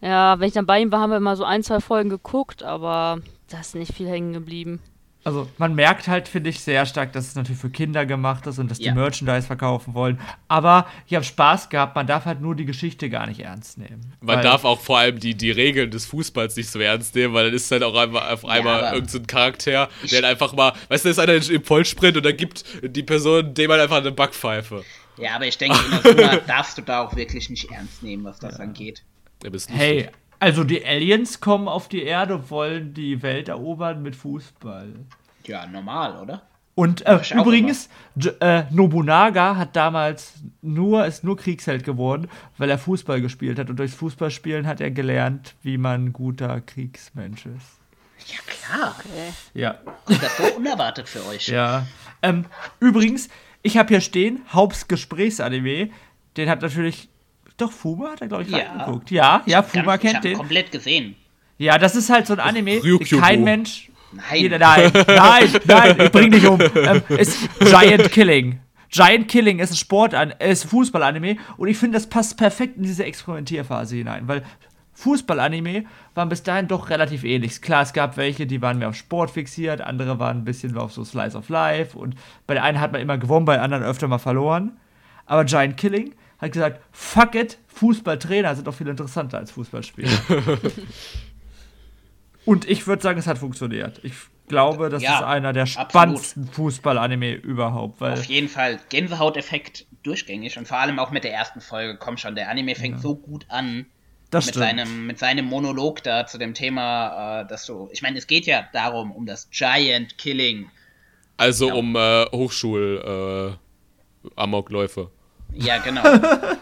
Ja, wenn ich dann bei ihm war, haben wir immer so ein, zwei Folgen geguckt, aber da ist nicht viel hängen geblieben also man merkt halt, finde ich, sehr stark, dass es natürlich für Kinder gemacht ist und dass ja. die Merchandise verkaufen wollen. Aber ich habe Spaß gehabt, man darf halt nur die Geschichte gar nicht ernst nehmen. Man darf auch vor allem die, die Regeln des Fußballs nicht so ernst nehmen, weil dann ist halt auch einmal, auf einmal ja, irgendein so Charakter, der halt einfach mal, weißt du, da ist einer im Vollsprint und dann gibt die Person dem halt einfach eine Backpfeife. Ja, aber ich denke, in der darfst du da auch wirklich nicht ernst nehmen, was das ja. angeht. Ja, hey, also die Aliens kommen auf die Erde, und wollen die Welt erobern mit Fußball. Ja, normal, oder? Und äh, übrigens, äh, Nobunaga hat damals nur, ist nur Kriegsheld geworden, weil er Fußball gespielt hat. Und durchs Fußballspielen hat er gelernt, wie man guter Kriegsmensch ist. Ja, klar. Okay. Ja. Und das so unerwartet für euch. Ja. Ähm, übrigens, ich habe hier stehen, Haupts Gesprächsanime. Den hat natürlich doch, Fuma hat er, glaube ich, ja. reingeguckt. Ja, ja, Fuma kennt ich den. komplett gesehen. Ja, das ist halt so ein Anime, kein Mensch. Nein. Jeder, nein, nein, nein, ich bring dich um. Ähm, ist Giant Killing. Giant Killing ist ein Sport, ist Fußball-Anime und ich finde, das passt perfekt in diese Experimentierphase hinein, weil Fußball-Anime waren bis dahin doch relativ ähnlich. Klar, es gab welche, die waren mehr auf Sport fixiert, andere waren ein bisschen auf so Slice of Life und bei der einen hat man immer gewonnen, bei der anderen öfter mal verloren. Aber Giant Killing hat gesagt, fuck it, Fußballtrainer sind doch viel interessanter als Fußballspieler. Und ich würde sagen, es hat funktioniert. Ich glaube, das ja, ist einer der spannendsten Fußball-Anime überhaupt. Auf jeden Fall Gänsehauteffekt durchgängig und vor allem auch mit der ersten Folge. Komm schon, der Anime fängt ja. so gut an. Das mit, seinem, mit seinem Monolog da zu dem Thema, äh, dass du. Ich meine, es geht ja darum, um das Giant Killing. Also genau. um äh, Hochschul-Amokläufe. Äh, ja, genau.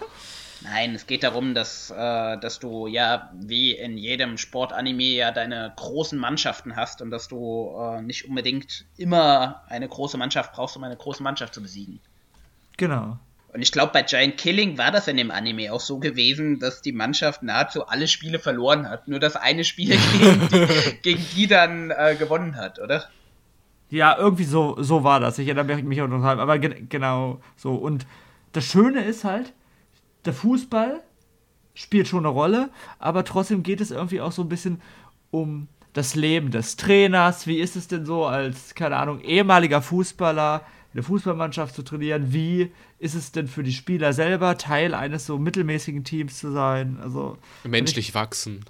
Nein, es geht darum, dass, äh, dass du ja wie in jedem Sportanime ja deine großen Mannschaften hast und dass du äh, nicht unbedingt immer eine große Mannschaft brauchst, um eine große Mannschaft zu besiegen. Genau. Und ich glaube, bei Giant Killing war das in dem Anime auch so gewesen, dass die Mannschaft nahezu alle Spiele verloren hat. Nur das eine Spiel gegen die, gegen die dann äh, gewonnen hat, oder? Ja, irgendwie so, so war das. Ich erinnere mich auch noch halb, aber ge genau so. Und das Schöne ist halt, der Fußball spielt schon eine Rolle, aber trotzdem geht es irgendwie auch so ein bisschen um das Leben des Trainers. Wie ist es denn so, als, keine Ahnung, ehemaliger Fußballer in der Fußballmannschaft zu trainieren? Wie ist es denn für die Spieler selber, Teil eines so mittelmäßigen Teams zu sein? Also, Menschlich ich, wachsen.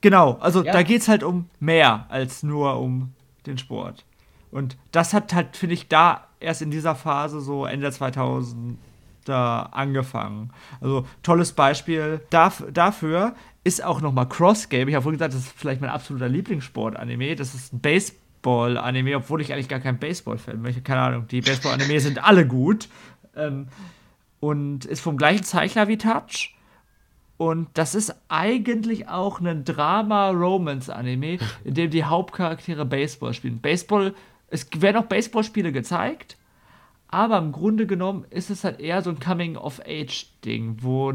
Genau, also ja. da geht es halt um mehr als nur um den Sport. Und das hat halt, finde ich, da erst in dieser Phase, so Ende 2000, da angefangen. Also tolles Beispiel dafür ist auch nochmal Cross Game. Ich habe vorhin gesagt, das ist vielleicht mein absoluter Lieblingssport-Anime. Das ist ein Baseball-Anime, obwohl ich eigentlich gar kein Baseball-Fan bin. Keine Ahnung, die Baseball-Anime sind alle gut. Ähm, und ist vom gleichen Zeichner wie Touch. Und das ist eigentlich auch ein Drama-Romance-Anime, in dem die Hauptcharaktere Baseball spielen. Baseball, es werden auch Baseballspiele gezeigt, aber im Grunde genommen ist es halt eher so ein Coming-of-Age-Ding, wo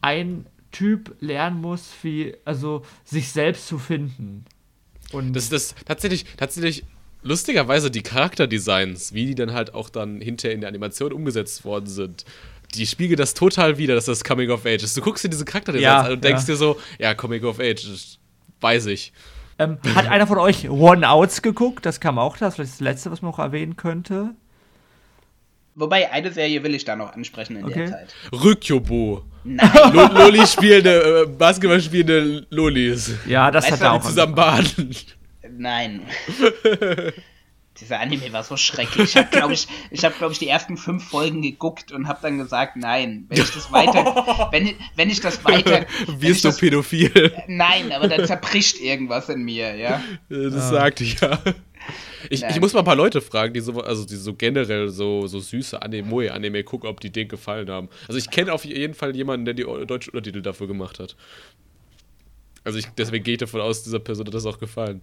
ein, Typ lernen muss, wie, also sich selbst zu finden. Und das ist tatsächlich, tatsächlich lustigerweise die Charakterdesigns, wie die dann halt auch dann hinterher in der Animation umgesetzt worden sind. Die spiegeln das total wieder, dass das Coming of Age ist. Du guckst dir diese Charakterdesigns ja, an und denkst ja. dir so, ja, Coming of Age, weiß ich. Ähm, hat einer von euch One-Outs geguckt? Das kam auch, das ist das letzte, was man noch erwähnen könnte. Wobei, eine Serie will ich da noch ansprechen in okay. der Zeit. Rykyobo. Nein. Loli spielende, äh, Basketball spielende Lolis. Ja, das weißt hat er auch. zusammen baden. Nein. Dieser Anime war so schrecklich. Ich habe, glaube ich, ich, hab, glaub ich, die ersten fünf Folgen geguckt und habe dann gesagt, nein, wenn ich das weiter, wenn, wenn ich das weiter... Wirst du das, pädophil? Nein, aber dann zerbricht irgendwas in mir, ja. Das ah. sagte ich, ja. Ich, ich, muss mal ein paar Leute fragen, die so, also die so generell so, so süße Anime-Anime gucken, ob die den gefallen haben. Also ich kenne auf jeden Fall jemanden, der die deutschen Untertitel dafür gemacht hat. Also ich, deswegen gehe ich davon aus, dieser Person hat das auch gefallen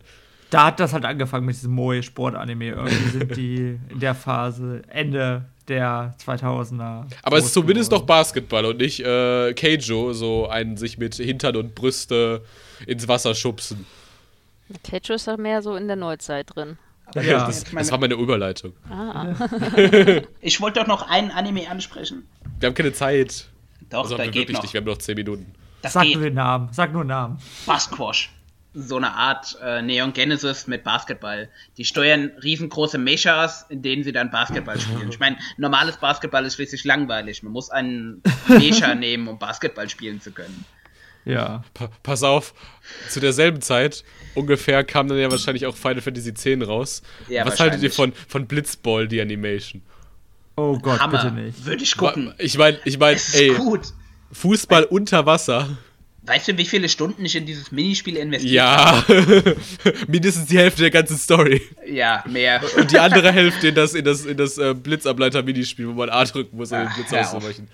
da hat das halt angefangen mit diesem Moe-Sport-Anime. Irgendwie sind die in der Phase Ende der 2000er. Aber es ist zumindest noch Basketball und nicht äh, Keijo, so einen sich mit Hintern und Brüste ins Wasser schubsen. Keijo ist doch mehr so in der Neuzeit drin. Ja, das, das, war meine Überleitung. Ah. ich wollte doch noch einen Anime ansprechen. Wir haben keine Zeit. Doch, also da geht noch. Nicht. Wir haben noch 10 Minuten. Das Sag geht. nur den Namen. Sag nur Namen. Basquash so eine Art äh, Neon Genesis mit Basketball. Die steuern riesengroße Mechas, in denen sie dann Basketball spielen. Ich meine, normales Basketball ist schließlich langweilig. Man muss einen Mecha nehmen, um Basketball spielen zu können. Ja. Pa pass auf, zu derselben Zeit ungefähr kam dann ja wahrscheinlich auch Final Fantasy X raus. Ja, Was haltet ihr von, von Blitzball, die Animation? Oh Gott, Hammer. bitte nicht. Würde ich gucken. Ich meine, ich meine, ey, gut. Fußball unter Wasser. Weißt du, wie viele Stunden ich in dieses Minispiel investiert ja. habe? Ja, mindestens die Hälfte der ganzen Story. Ja, mehr. Und die andere Hälfte in das, in das, in das äh, Blitzableiter-Minispiel, wo man A drücken muss, um den Blitz auszuweichen.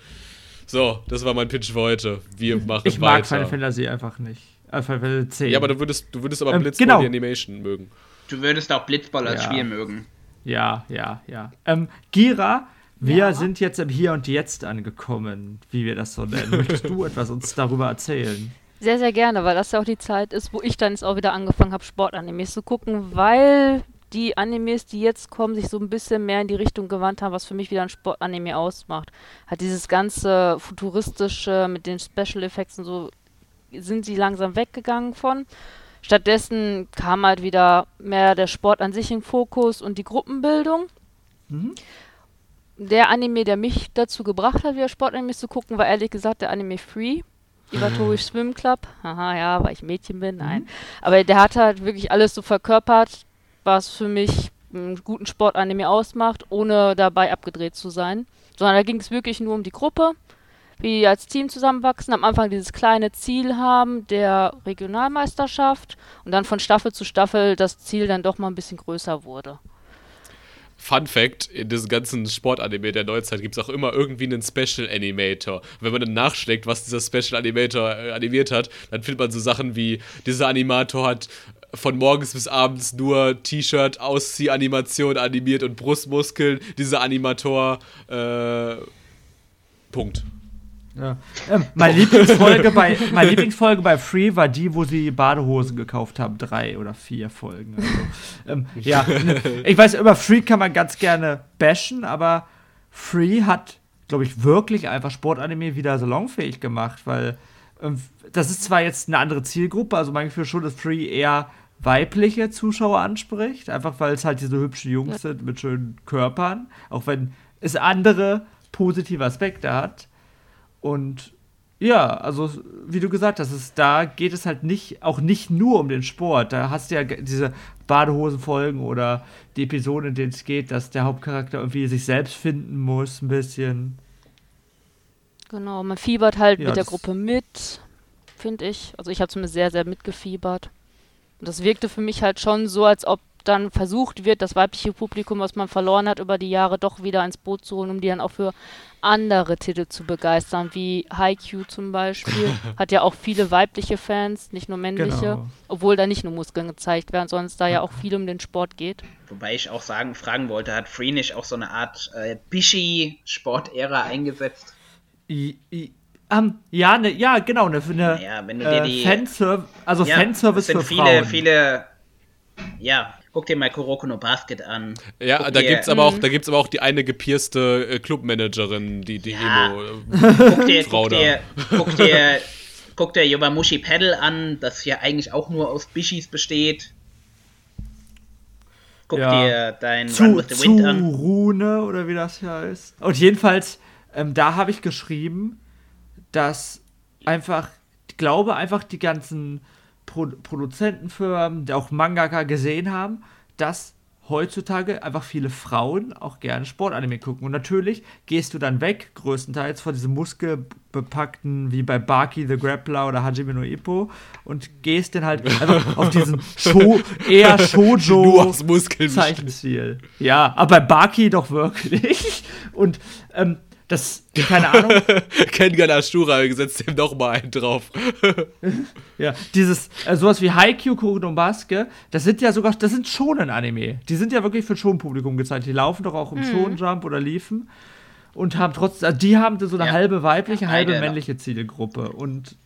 So, das war mein Pitch für heute. Wir machen ich weiter. Ich mag Final Fantasy einfach nicht. Äh, Final Fantasy 10. Ja, aber du würdest, du würdest aber ähm, Blitzball genau. die Animation mögen. Du würdest auch Blitzball als ja. Spiel mögen. Ja, ja, ja. Ähm, Gira wir ja. sind jetzt im Hier und Jetzt angekommen, wie wir das so nennen. Möchtest du etwas uns darüber erzählen? Sehr, sehr gerne, weil das ja auch die Zeit ist, wo ich dann jetzt auch wieder angefangen habe, Sportanimes zu gucken, weil die Animes, die jetzt kommen, sich so ein bisschen mehr in die Richtung gewandt haben, was für mich wieder ein Sportanime ausmacht. Hat dieses ganze futuristische mit den Special Effects und so, sind sie langsam weggegangen von. Stattdessen kam halt wieder mehr der Sport an sich in Fokus und die Gruppenbildung. Mhm der Anime, der mich dazu gebracht hat, wieder Sportanimes zu gucken, war ehrlich gesagt der Anime Free. Iwatori Swim Club. Haha, ja, weil ich Mädchen bin, nein. Mhm. Aber der hat halt wirklich alles so verkörpert, was für mich einen guten Sportanime ausmacht, ohne dabei abgedreht zu sein. Sondern da ging es wirklich nur um die Gruppe, wie als Team zusammenwachsen, am Anfang dieses kleine Ziel haben der Regionalmeisterschaft und dann von Staffel zu Staffel das Ziel dann doch mal ein bisschen größer wurde. Fun Fact: In diesem ganzen Sportanime der Neuzeit gibt es auch immer irgendwie einen Special Animator. wenn man dann nachschlägt, was dieser Special Animator äh, animiert hat, dann findet man so Sachen wie: dieser Animator hat von morgens bis abends nur T-Shirt, Auszieh-Animation animiert und Brustmuskeln. Dieser Animator, äh, Punkt. Ja. Ähm, meine, Lieblingsfolge bei, meine Lieblingsfolge bei Free war die, wo sie Badehosen gekauft haben. Drei oder vier Folgen. Also, ähm, ja, ich weiß, über Free kann man ganz gerne bashen, aber Free hat, glaube ich, wirklich einfach Sportanime wieder salonfähig gemacht, weil ähm, das ist zwar jetzt eine andere Zielgruppe, also mein Gefühl schon, dass Free eher weibliche Zuschauer anspricht, einfach weil es halt diese hübschen Jungs sind mit schönen Körpern, auch wenn es andere positive Aspekte hat. Und ja, also wie du gesagt hast, ist, da geht es halt nicht, auch nicht nur um den Sport. Da hast du ja diese Badehosenfolgen oder die Episoden, in denen es geht, dass der Hauptcharakter irgendwie sich selbst finden muss, ein bisschen. Genau, man fiebert halt ja, mit der Gruppe mit, finde ich. Also ich habe zumindest sehr, sehr mitgefiebert. Und das wirkte für mich halt schon so, als ob dann versucht wird, das weibliche Publikum, was man verloren hat über die Jahre, doch wieder ins Boot zu holen, um die dann auch für andere Titel zu begeistern, wie Haikyuu zum Beispiel. Hat ja auch viele weibliche Fans, nicht nur männliche, genau. obwohl da nicht nur Muskeln gezeigt werden, sondern es da ja auch viel um den Sport geht. Wobei ich auch sagen, fragen wollte, hat Free nicht auch so eine Art äh, Bishi-Sport-Ära eingesetzt? I, I, um, ja, ne, ja, genau, eine, eine ja, wenn du dir äh, die, Fanservice, also ja, Fanservice für viele, Frauen. viele, ja, Guck dir mal Kuroko no Basket an. Ja, Guck da gibt es aber, auch, aber auch die eine gepierste äh, Clubmanagerin, die, die ja. Emo. Äh, guck dir, Frau guck, dir, guck, dir, guck dir Yobamushi Pedal an, das ja eigentlich auch nur aus Bishis besteht. Guck ja. dir dein zu, Run with the Wind an. Rune oder wie das hier heißt. Und jedenfalls, ähm, da habe ich geschrieben, dass einfach, ich glaube, einfach die ganzen Pro Produzentenfirmen, auch Mangaka gesehen haben, dass heutzutage einfach viele Frauen auch gerne Sportanime gucken. Und natürlich gehst du dann weg, größtenteils von diesem muskelbepackten, wie bei Baki the Grappler oder Hajime no Ippo, und gehst dann halt einfach auf diesen Sho eher Shoujo Zeichenstil. Ja, aber bei Baki doch wirklich. Und ähm, das, keine Ahnung. Kengan Ashura setzt dem noch mal einen drauf. ja, dieses, äh, sowas wie Haikyuu, Kurino Baske, das sind ja sogar, das sind Shonen-Anime. Die sind ja wirklich für Shonen-Publikum gezeigt. Die laufen doch auch im mhm. Shonen-Jump oder liefen. Und haben trotzdem, also die haben so eine ja. halbe weibliche, halbe männliche Zielgruppe. Und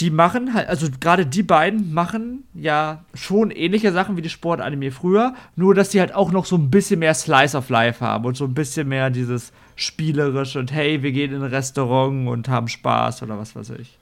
die machen halt, also gerade die beiden machen ja schon ähnliche Sachen wie die Sportanime früher, nur dass die halt auch noch so ein bisschen mehr Slice of Life haben und so ein bisschen mehr dieses spielerische und hey, wir gehen in ein Restaurant und haben Spaß oder was weiß ich.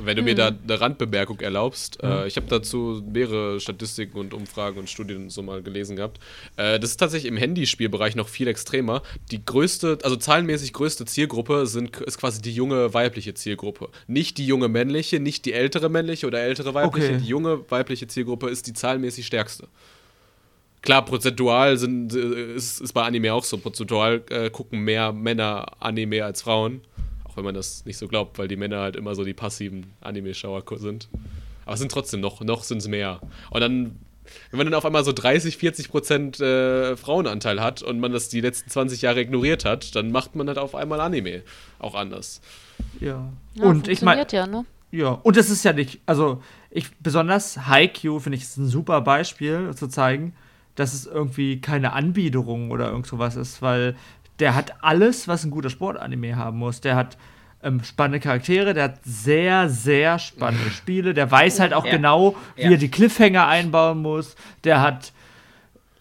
Wenn du mhm. mir da eine Randbemerkung erlaubst, mhm. äh, ich habe dazu mehrere Statistiken und Umfragen und Studien so mal gelesen gehabt. Äh, das ist tatsächlich im Handyspielbereich noch viel extremer. Die größte, also zahlenmäßig größte Zielgruppe sind, ist quasi die junge weibliche Zielgruppe. Nicht die junge männliche, nicht die ältere männliche oder ältere weibliche. Okay. Die junge weibliche Zielgruppe ist die zahlenmäßig stärkste. Klar, prozentual sind, äh, ist, ist bei Anime auch so. Prozentual äh, gucken mehr Männer Anime als Frauen wenn man das nicht so glaubt, weil die Männer halt immer so die passiven Anime-Schauer sind. Aber es sind trotzdem noch, noch sind es mehr. Und dann, wenn man dann auf einmal so 30, 40 Prozent äh, Frauenanteil hat und man das die letzten 20 Jahre ignoriert hat, dann macht man halt auf einmal Anime auch anders. Ja. ja und ich meine. Ja, ne? ja, und es ist ja nicht, also ich besonders Haikyuu finde ich ist ein super Beispiel zu zeigen, dass es irgendwie keine Anbiederung oder irgend sowas ist, weil der hat alles, was ein guter Sportanime haben muss. Der hat ähm, spannende Charaktere, der hat sehr, sehr spannende Spiele. Der weiß halt auch ja. genau, wie ja. er die Cliffhanger einbauen muss. Der hat,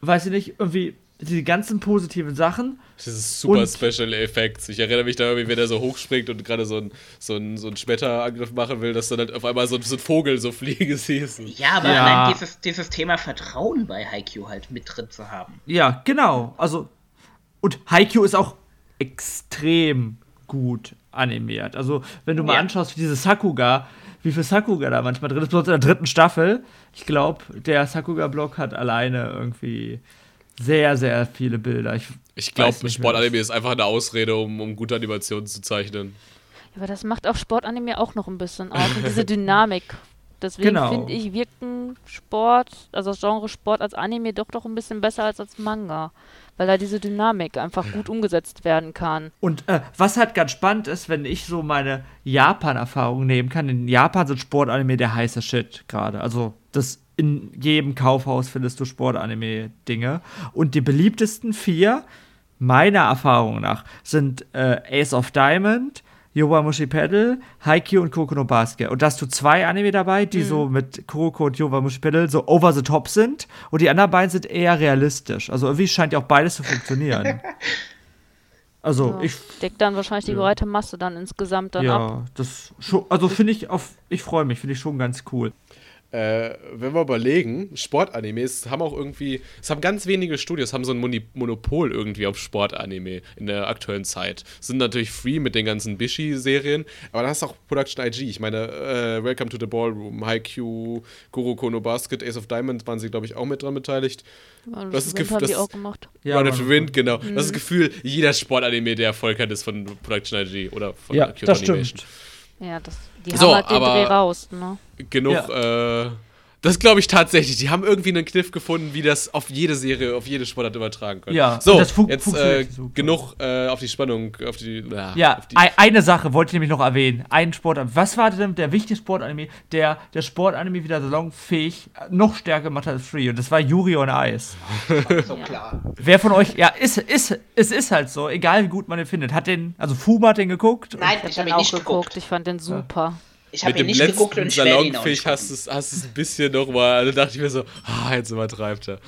weiß ich nicht, irgendwie die ganzen positiven Sachen. Das ist super und Special Effects. Ich erinnere mich da irgendwie, wenn er so hochspringt und gerade so einen so ein, so ein Schmetterangriff machen will, dass dann halt auf einmal so, so ein Vogel so fliegen siehst. Ja, aber ja. allein dieses, dieses Thema Vertrauen bei Haikyuu halt mit drin zu haben. Ja, genau. Also und Haikyuu ist auch extrem gut animiert. Also, wenn du mal ja. anschaust, wie diese Sakuga, wie viel Sakuga da manchmal drin ist, besonders in der dritten Staffel. Ich glaube, der Sakuga-Block hat alleine irgendwie sehr, sehr viele Bilder. Ich, ich glaube, Sportanime ist einfach eine Ausrede, um, um gute Animationen zu zeichnen. Ja, aber das macht auch Sportanime auch noch ein bisschen aus. Diese Dynamik. Deswegen genau. finde ich, wirken Sport, also das Genre Sport als Anime doch doch ein bisschen besser als als Manga weil da diese Dynamik einfach gut umgesetzt werden kann. Und äh, was halt ganz spannend ist, wenn ich so meine Japan-Erfahrung nehmen kann, in Japan sind Sportanime der heiße Shit gerade. Also das in jedem Kaufhaus findest du Sportanime-Dinge. Und die beliebtesten vier, meiner Erfahrung nach, sind äh, Ace of Diamond, Yowamushi Pedal, Haikyuu und Kuroko no Basket. Und da hast du zwei Anime dabei, die mhm. so mit Kuroko und Yowamushi Pedal so over the top sind. Und die anderen beiden sind eher realistisch. Also irgendwie scheint ja auch beides zu funktionieren. Also ja, ich. Deckt dann wahrscheinlich die breite Masse dann insgesamt dann ja, ab. Ja, das schon, also finde ich auf, ich freue mich, finde ich schon ganz cool. Äh, wenn wir überlegen, Sportanimes haben auch irgendwie, es haben ganz wenige Studios, haben so ein Moni Monopol irgendwie auf Sportanime in der aktuellen Zeit. Sind natürlich free mit den ganzen Bishi-Serien, aber da hast du auch Production IG. Ich meine, äh, Welcome to the Ballroom, Haikyuu, Kuroko no Basket, Ace of Diamonds waren sie, glaube ich, auch mit dran beteiligt. Ja, das, das ist Gefühl, das, auch gemacht. Ja, Run to Wind, genau. Mhm. Das ist das Gefühl, jeder Sportanime, der Erfolg hat, ist von Production IG oder von ja, Kyoto das Animation. Stimmt. Ja, das, die so, haben halt den Dreh raus, ne? Genug, ja. äh, das glaube ich tatsächlich. Die haben irgendwie einen Kniff gefunden, wie das auf jede Serie, auf jede Sportart übertragen können. Ja, so, jetzt äh, genug äh, auf die Spannung, auf die. Äh, ja, auf die eine Sache wollte ich nämlich noch erwähnen. Ein Sportanime. Was war denn der wichtigste Sportanime, der der Sportanime wieder salonfähig noch stärker gemacht hat als Free? Und das war Yuri on Ice. so klar. Wer von euch, ja, ist, ist, es ist halt so, egal wie gut man den findet. Hat den, also Fuma hat den geguckt? Nein, ich, ich habe ihn nicht geguckt. geguckt. Ich fand den super. Ja. Ich habe ihn nicht geguckt und Salonfisch hast du es ein bisschen nochmal. Da dachte ich mir so, ah, jetzt übertreibt er.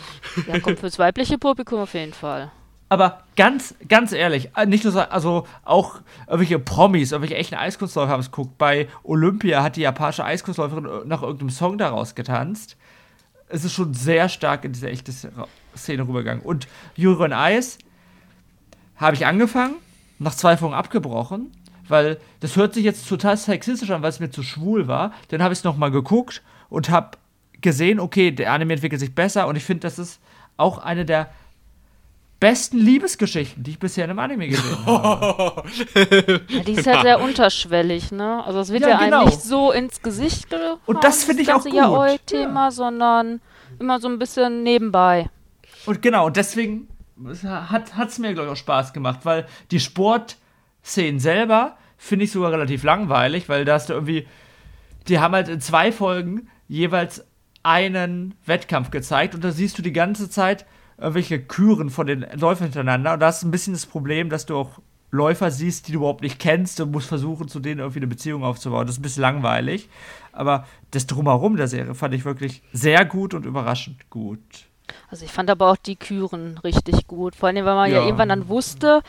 Ja, kommt fürs weibliche Publikum auf jeden Fall. Aber ganz, ganz ehrlich, äh, nicht nur so, also auch irgendwelche Promis, irgendwelche echten Eiskunstläufer haben es geguckt. Bei Olympia hat die japanische Eiskunstläuferin nach irgendeinem Song daraus getanzt. Es ist schon sehr stark in diese echte Szene rübergegangen. Und Juri on Eis habe ich angefangen, nach zwei Folgen abgebrochen, weil das hört sich jetzt total sexistisch an, weil es mir zu schwul war. Dann habe ich es nochmal geguckt und habe gesehen, okay, der Anime entwickelt sich besser und ich finde, das ist auch eine der besten Liebesgeschichten, die ich bisher in einem Anime gesehen habe. ja, die ist halt sehr unterschwellig, ne? Also es wird ja, ja genau. einem nicht so ins Gesicht gehauen, Und das finde ich auch gut. Das Thema, ja. sondern immer so ein bisschen nebenbei. Und genau, und deswegen hat es mir, glaube ich, auch Spaß gemacht, weil die Sportszenen selber finde ich sogar relativ langweilig, weil da hast du irgendwie, die haben halt in zwei Folgen jeweils einen Wettkampf gezeigt und da siehst du die ganze Zeit irgendwelche Küren von den Läufern hintereinander und da ist ein bisschen das Problem, dass du auch Läufer siehst, die du überhaupt nicht kennst und musst versuchen, zu denen irgendwie eine Beziehung aufzubauen. Das ist ein bisschen langweilig, aber das Drumherum der Serie fand ich wirklich sehr gut und überraschend gut. Also ich fand aber auch die Küren richtig gut. Vor allem, weil man ja, ja irgendwann dann wusste,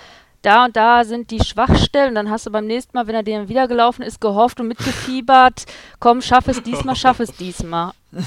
da und da sind die Schwachstellen. Und dann hast du beim nächsten Mal, wenn er dir wieder gelaufen ist, gehofft und mitgefiebert, komm, schaff es diesmal, schaff es diesmal.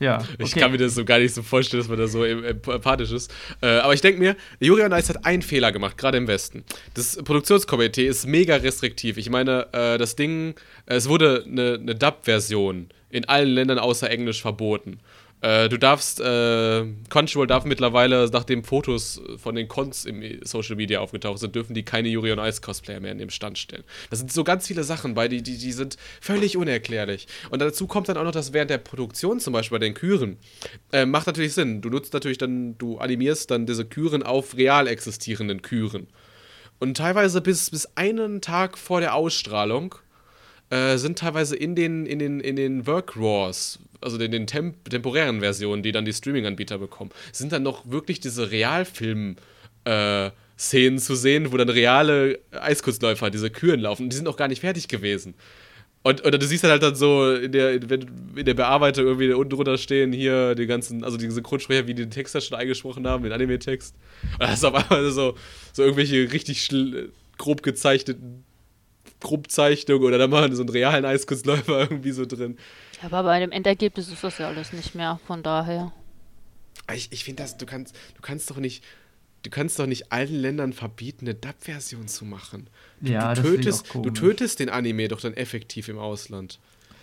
Ja, okay. Ich kann mir das so gar nicht so vorstellen, dass man da so empathisch ist. Äh, aber ich denke mir, Yuri on Ice hat einen Fehler gemacht, gerade im Westen. Das Produktionskomitee ist mega restriktiv. Ich meine, äh, das Ding, es wurde eine, eine Dub-Version in allen Ländern außer Englisch verboten. Äh, du darfst, äh, Crunchyroll darf mittlerweile, nachdem Fotos von den Cons im Social Media aufgetaucht sind, dürfen die keine Yuri on Ice Cosplayer mehr in dem Stand stellen. Das sind so ganz viele Sachen bei, die, die, die sind völlig unerklärlich. Und dazu kommt dann auch noch, dass während der Produktion, zum Beispiel bei den Küren, äh, macht natürlich Sinn. Du nutzt natürlich dann, du animierst dann diese Küren auf real existierenden Küren. Und teilweise bis, bis einen Tag vor der Ausstrahlung äh, sind teilweise in den, in den, in den Work Raws, also in den temp temporären Versionen, die dann die Streaming-Anbieter bekommen, sind dann noch wirklich diese Realfilm- äh, Szenen zu sehen, wo dann reale Eiskurzläufer diese Küren laufen. Die sind noch gar nicht fertig gewesen. Und oder du siehst dann halt dann so in der, in der Bearbeitung irgendwie unten drunter stehen, hier die ganzen, also die Synchronsprecher, wie die den Text da schon eingesprochen haben, den Anime-Text. Und das ist auf einmal so, so irgendwelche richtig grob gezeichneten Grobzeichnungen oder da machen so einen realen Eiskurzläufer irgendwie so drin. Aber bei dem Endergebnis ist das ja alles nicht mehr, von daher. Ich, ich finde das, du kannst, du kannst doch nicht, du kannst doch nicht allen Ländern verbieten, eine Dub-Version zu machen. Du, ja, du tötest, du tötest den Anime doch dann effektiv im Ausland.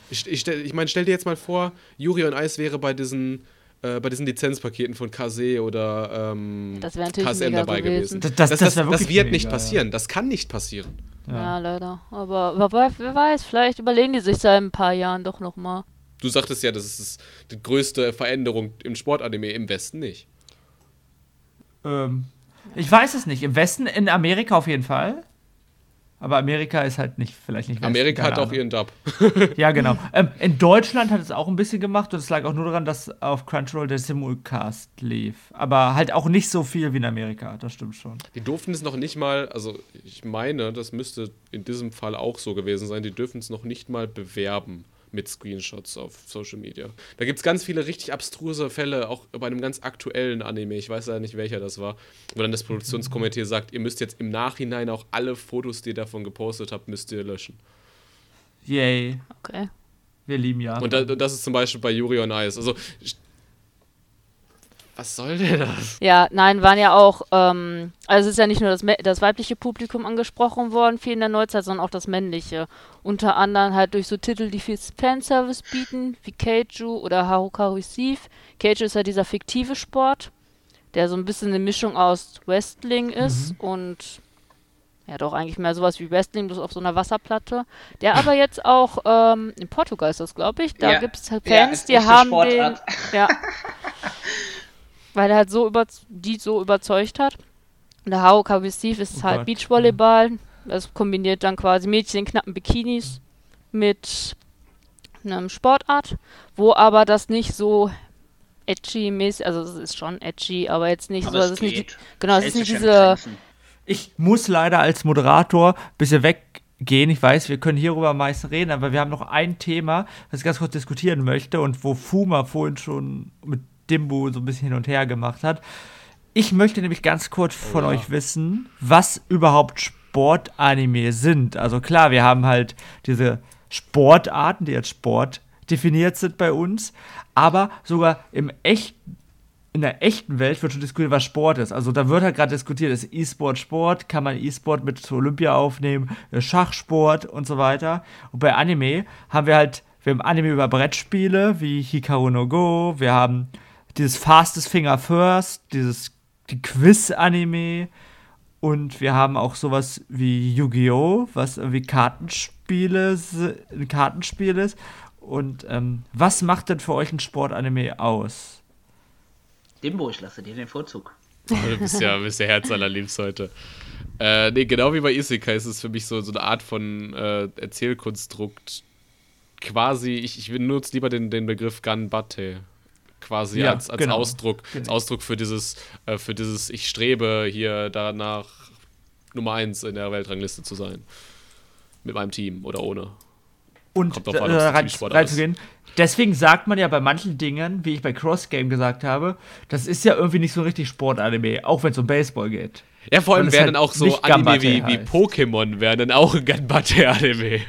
Ich, ich, ich meine, stell dir jetzt mal vor, Yuri on Ice wäre bei diesen, äh, bei diesen Lizenzpaketen von KZ oder ähm, KSM dabei gewesen. Das, das, das, das wird mega, nicht passieren. Das kann nicht passieren. Ja. ja, leider. Aber, aber wer weiß, vielleicht überlegen die sich seit ein paar Jahren doch nochmal. Du sagtest ja, das ist die größte Veränderung im Sportanime, im Westen nicht. Ähm, ich weiß es nicht. Im Westen, in Amerika auf jeden Fall. Aber Amerika ist halt nicht, vielleicht nicht. Westen, Amerika hat auch ihren Dub. ja, genau. Ähm, in Deutschland hat es auch ein bisschen gemacht und es lag auch nur daran, dass auf Crunchyroll der Simulcast lief. Aber halt auch nicht so viel wie in Amerika, das stimmt schon. Die durften es noch nicht mal, also ich meine, das müsste in diesem Fall auch so gewesen sein, die dürfen es noch nicht mal bewerben mit Screenshots auf Social Media. Da gibt es ganz viele richtig abstruse Fälle, auch bei einem ganz aktuellen Anime, ich weiß ja nicht, welcher das war, wo dann das Produktionskomitee sagt, ihr müsst jetzt im Nachhinein auch alle Fotos, die ihr davon gepostet habt, müsst ihr löschen. Yay. Okay. Wir lieben ja. Und, da, das ist zum Beispiel bei Yuri on Ice. Also was soll denn das? Ja, nein, waren ja auch, ähm, also es ist ja nicht nur das, das, weibliche Publikum angesprochen worden, viel in der Neuzeit, sondern auch das männliche. Unter anderem halt durch so Titel, die viel Fanservice bieten, wie Keiju oder Haruka Receive. Keiju ist ja dieser fiktive Sport, der so ein bisschen eine Mischung aus Wrestling ist mhm. und ja doch eigentlich mehr sowas wie Wrestling, bloß auf so einer Wasserplatte. Der aber jetzt auch, ähm, in Portugal ist das, glaube ich, da ja. gibt es halt Fans, ja, die haben Sportart. den. Ja. weil er halt so über, die so überzeugt hat. Der Haruka Steve ist oh halt Gott. Beachvolleyball. Das kombiniert dann quasi Mädchen in knappen Bikinis mit einem Sportart, wo aber das nicht so edgy-mäßig, also es ist schon edgy, aber jetzt nicht aber so, es ist nicht, genau, es ist nicht diese... Ich muss leider als Moderator ein bisschen weggehen. Ich weiß, wir können hierüber meist reden, aber wir haben noch ein Thema, das ich ganz kurz diskutieren möchte und wo Fuma vorhin schon mit Dimbu so ein bisschen hin und her gemacht hat. Ich möchte nämlich ganz kurz von oh, ja. euch wissen, was überhaupt Sportanime sind. Also klar, wir haben halt diese Sportarten, die als Sport definiert sind bei uns, aber sogar im echten in der echten Welt wird schon diskutiert, was Sport ist. Also da wird halt gerade diskutiert, ist E-Sport Sport, kann man E-Sport mit zu Olympia aufnehmen, Schachsport und so weiter. Und bei Anime haben wir halt, wir haben Anime über Brettspiele wie Hikaru no Go, wir haben dieses Fastest Finger First, dieses die Quiz-Anime und wir haben auch sowas wie Yu-Gi-Oh!, was irgendwie Kartenspiele, ein Kartenspiel ist. Und ähm, was macht denn für euch ein Sportanime aus? Dimbo, ich lasse dir den Vorzug. Du bist ja, bist ja Herz allerliebst heute. Äh, nee, genau wie bei Isekai ist es für mich so, so eine Art von äh, Erzählkonstrukt. Quasi, ich, ich benutze lieber den, den Begriff Ganbate. Quasi ja, als, als genau. Ausdruck, genau. als Ausdruck für dieses, äh, für dieses, ich strebe hier danach Nummer eins in der Weltrangliste zu sein. Mit meinem Team oder ohne. Und Kommt drauf an, äh, rein, reinzugehen. Deswegen sagt man ja bei manchen Dingen, wie ich bei Cross Game gesagt habe, das ist ja irgendwie nicht so richtig Sportanime, auch wenn es um Baseball geht. Ja, vor allem werden halt dann auch so Anime wie, wie Pokémon werden dann auch ein Ganbate-Anime.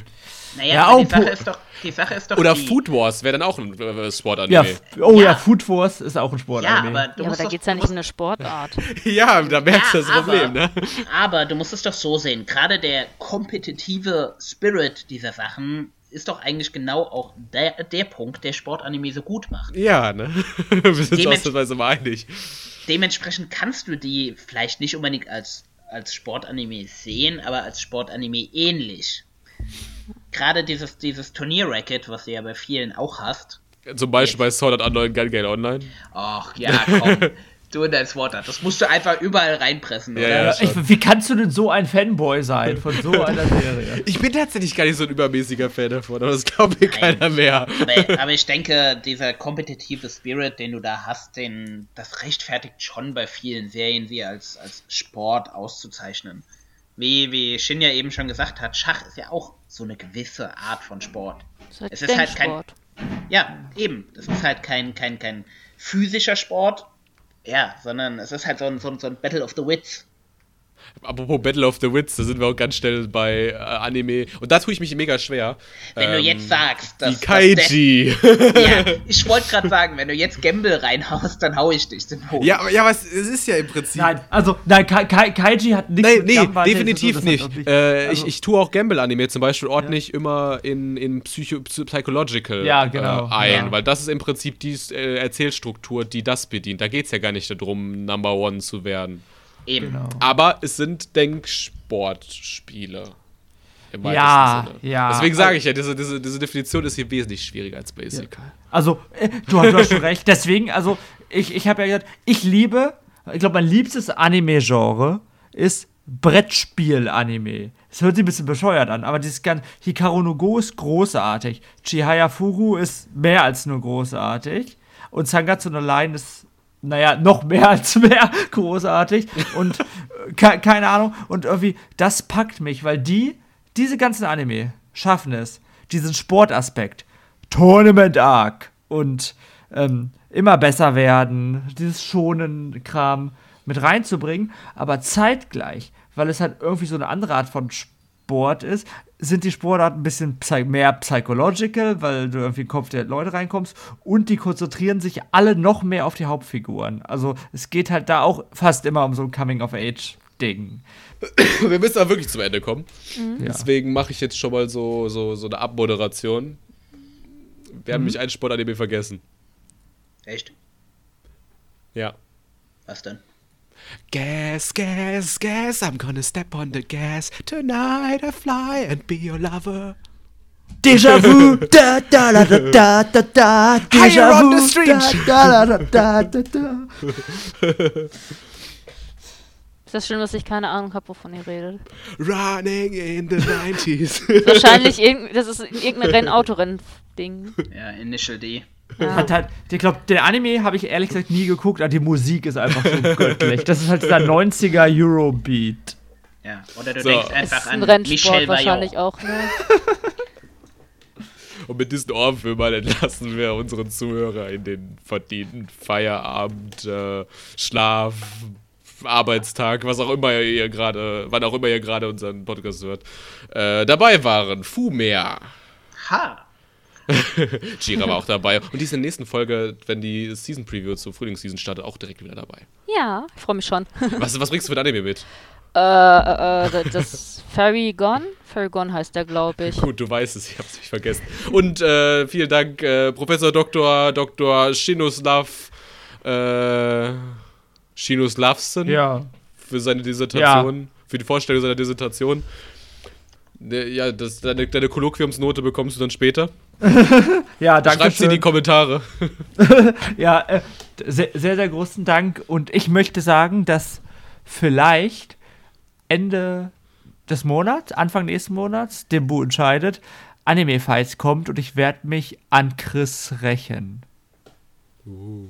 Naja, ja, auch die Sache, ist doch, die Sache ist doch. Oder die Food Wars wäre dann auch ein äh, Sportanime. Ja, oh ja. ja. Food Wars ist auch ein Sportanime. Ja, aber, ja, aber da geht es ja nicht um eine Sportart. ja, da merkst du das aber, Problem, ne? Aber du musst es doch so sehen. Gerade der kompetitive Spirit dieser Sachen ist doch eigentlich genau auch der, der Punkt, der Sportanime so gut macht. Ja, ne? Wir sind uns ausnahmsweise mal einig. Dementsprechend kannst du die vielleicht nicht unbedingt als, als Sportanime sehen, aber als Sportanime ähnlich. Gerade dieses, dieses Turnier-Racket, was du ja bei vielen auch hast. Zum Beispiel bei Sword Art Online Gun Game Online. Ach ja, komm. Du und dein Sword Art. Das musst du einfach überall reinpressen, oder? Ja, ich, wie kannst du denn so ein Fanboy sein von so einer Serie? ich bin tatsächlich gar nicht so ein übermäßiger Fan davon, aber das glaubt mir keiner mehr. Aber, aber, ich denke, dieser kompetitive Spirit, den du da hast, den, das rechtfertigt schon bei vielen Serien, sie als, als Sport auszuzeichnen. Wie, wie Shin ja eben schon gesagt hat, Schach ist ja auch so eine gewisse Art von Sport. Ist es ist halt kein. Ja, eben. Das ist halt kein, kein, kein physischer Sport, ja, sondern es ist halt so ein, so ein, so ein Battle of the Wits. Apropos Battle of the Wits, da sind wir auch ganz schnell bei äh, Anime. Und da tue ich mich mega schwer. Wenn ähm, du jetzt sagst, dass. Die Kaiji. Dass der, ja, ich wollte gerade sagen, wenn du jetzt Gamble reinhaust, dann hau ich dich den Hof. Ja, ja, aber es, es, ist ja im Prinzip. Nein, also, nein, Ka Ka Kaiji hat nichts nee, nee, Gamba, definitiv so, nicht. nicht. Äh, also, ich, ich tue auch Gamble-Anime zum Beispiel ordentlich ja. immer in, in Psycho Psychological ja, genau. äh, ein, ja. weil das ist im Prinzip die äh, Erzählstruktur, die das bedient. Da geht es ja gar nicht darum, Number One zu werden. Eben. Genau. Aber es sind Denksportspiele. Im ja, Sinne. ja. Deswegen sage ich ja, diese, diese, diese Definition ist hier wesentlich schwieriger als Basic. Ja. Also, äh, du, du, hast schon recht. Deswegen, also, ich, ich habe ja gesagt, ich liebe, ich glaube, mein liebstes Anime-Genre ist Brettspiel-Anime. Es hört sich ein bisschen bescheuert an, aber dieses ganze Hikaru no Go ist großartig. Chihaya Furu ist mehr als nur großartig. Und Sangatsu no Line ist naja, noch mehr als mehr. Großartig. Und äh, ke keine Ahnung. Und irgendwie, das packt mich, weil die, diese ganzen Anime schaffen es, diesen Sportaspekt, Tournament Arc und ähm, immer besser werden, dieses schonen Kram mit reinzubringen, aber zeitgleich, weil es halt irgendwie so eine andere Art von Sport Sport ist, sind die Sportarten ein bisschen mehr psychological, weil du irgendwie in den Kopf der Leute reinkommst und die konzentrieren sich alle noch mehr auf die Hauptfiguren. Also es geht halt da auch fast immer um so ein Coming-of-Age-Ding. Wir müssen aber wirklich zum Ende kommen. Mhm. Deswegen mache ich jetzt schon mal so, so, so eine Abmoderation. Wir haben mhm. mich einen Sportanime vergessen. Echt? Ja. Was denn? Gas, gas, gas, I'm gonna step on the gas. Tonight I fly and be your lover. Déjà vu, da da da da da da da. Déjà vu, da da da da da da. Ist das schön, dass ich keine Ahnung habe, wovon ihr redet? Running in the 90s. Wahrscheinlich, irgend, das ist irgendein Rennautorennen-Ding. Ja, Initial D. Ja. Hat halt, ich glaube, der Anime habe ich ehrlich gesagt nie geguckt, aber die Musik ist einfach so göttlich. Das ist halt dieser 90er Eurobeat. Ja, oder du so. denkst einfach an Rennsport Michel wahrscheinlich auch, ne? Und mit diesen Ohrwürmern entlassen wir unseren Zuhörer in den verdienten Feierabend, äh, Schlaf, Arbeitstag, was auch immer ihr gerade, wann auch immer ihr gerade unseren Podcast hört. Äh, dabei waren Fumer. Ha! Chira war auch dabei. Und die ist in der nächsten Folge, wenn die Season Preview zur Frühlingsseason startet, auch direkt wieder dabei. Ja, ich freue mich schon. was, was bringst du für Anime mit? Äh, äh, äh das Fairy Gone? Fairy Gone heißt der, glaube ich. Gut, du weißt es, ich hab's nicht vergessen. Und äh, vielen Dank, äh, Professor Dr. Dr. Shinoslav äh, Shinoslavsen ja. für seine Dissertation, ja. für die Vorstellung seiner Dissertation. Ne, ja, das, deine, deine Kolloquiumsnote bekommst du dann später. ja, danke Schreibt sie in die Kommentare. ja, äh, sehr, sehr, sehr großen Dank. Und ich möchte sagen, dass vielleicht Ende des Monats, Anfang nächsten Monats, dem Bu entscheidet, Anime Fights kommt und ich werde mich an Chris rächen. Uh.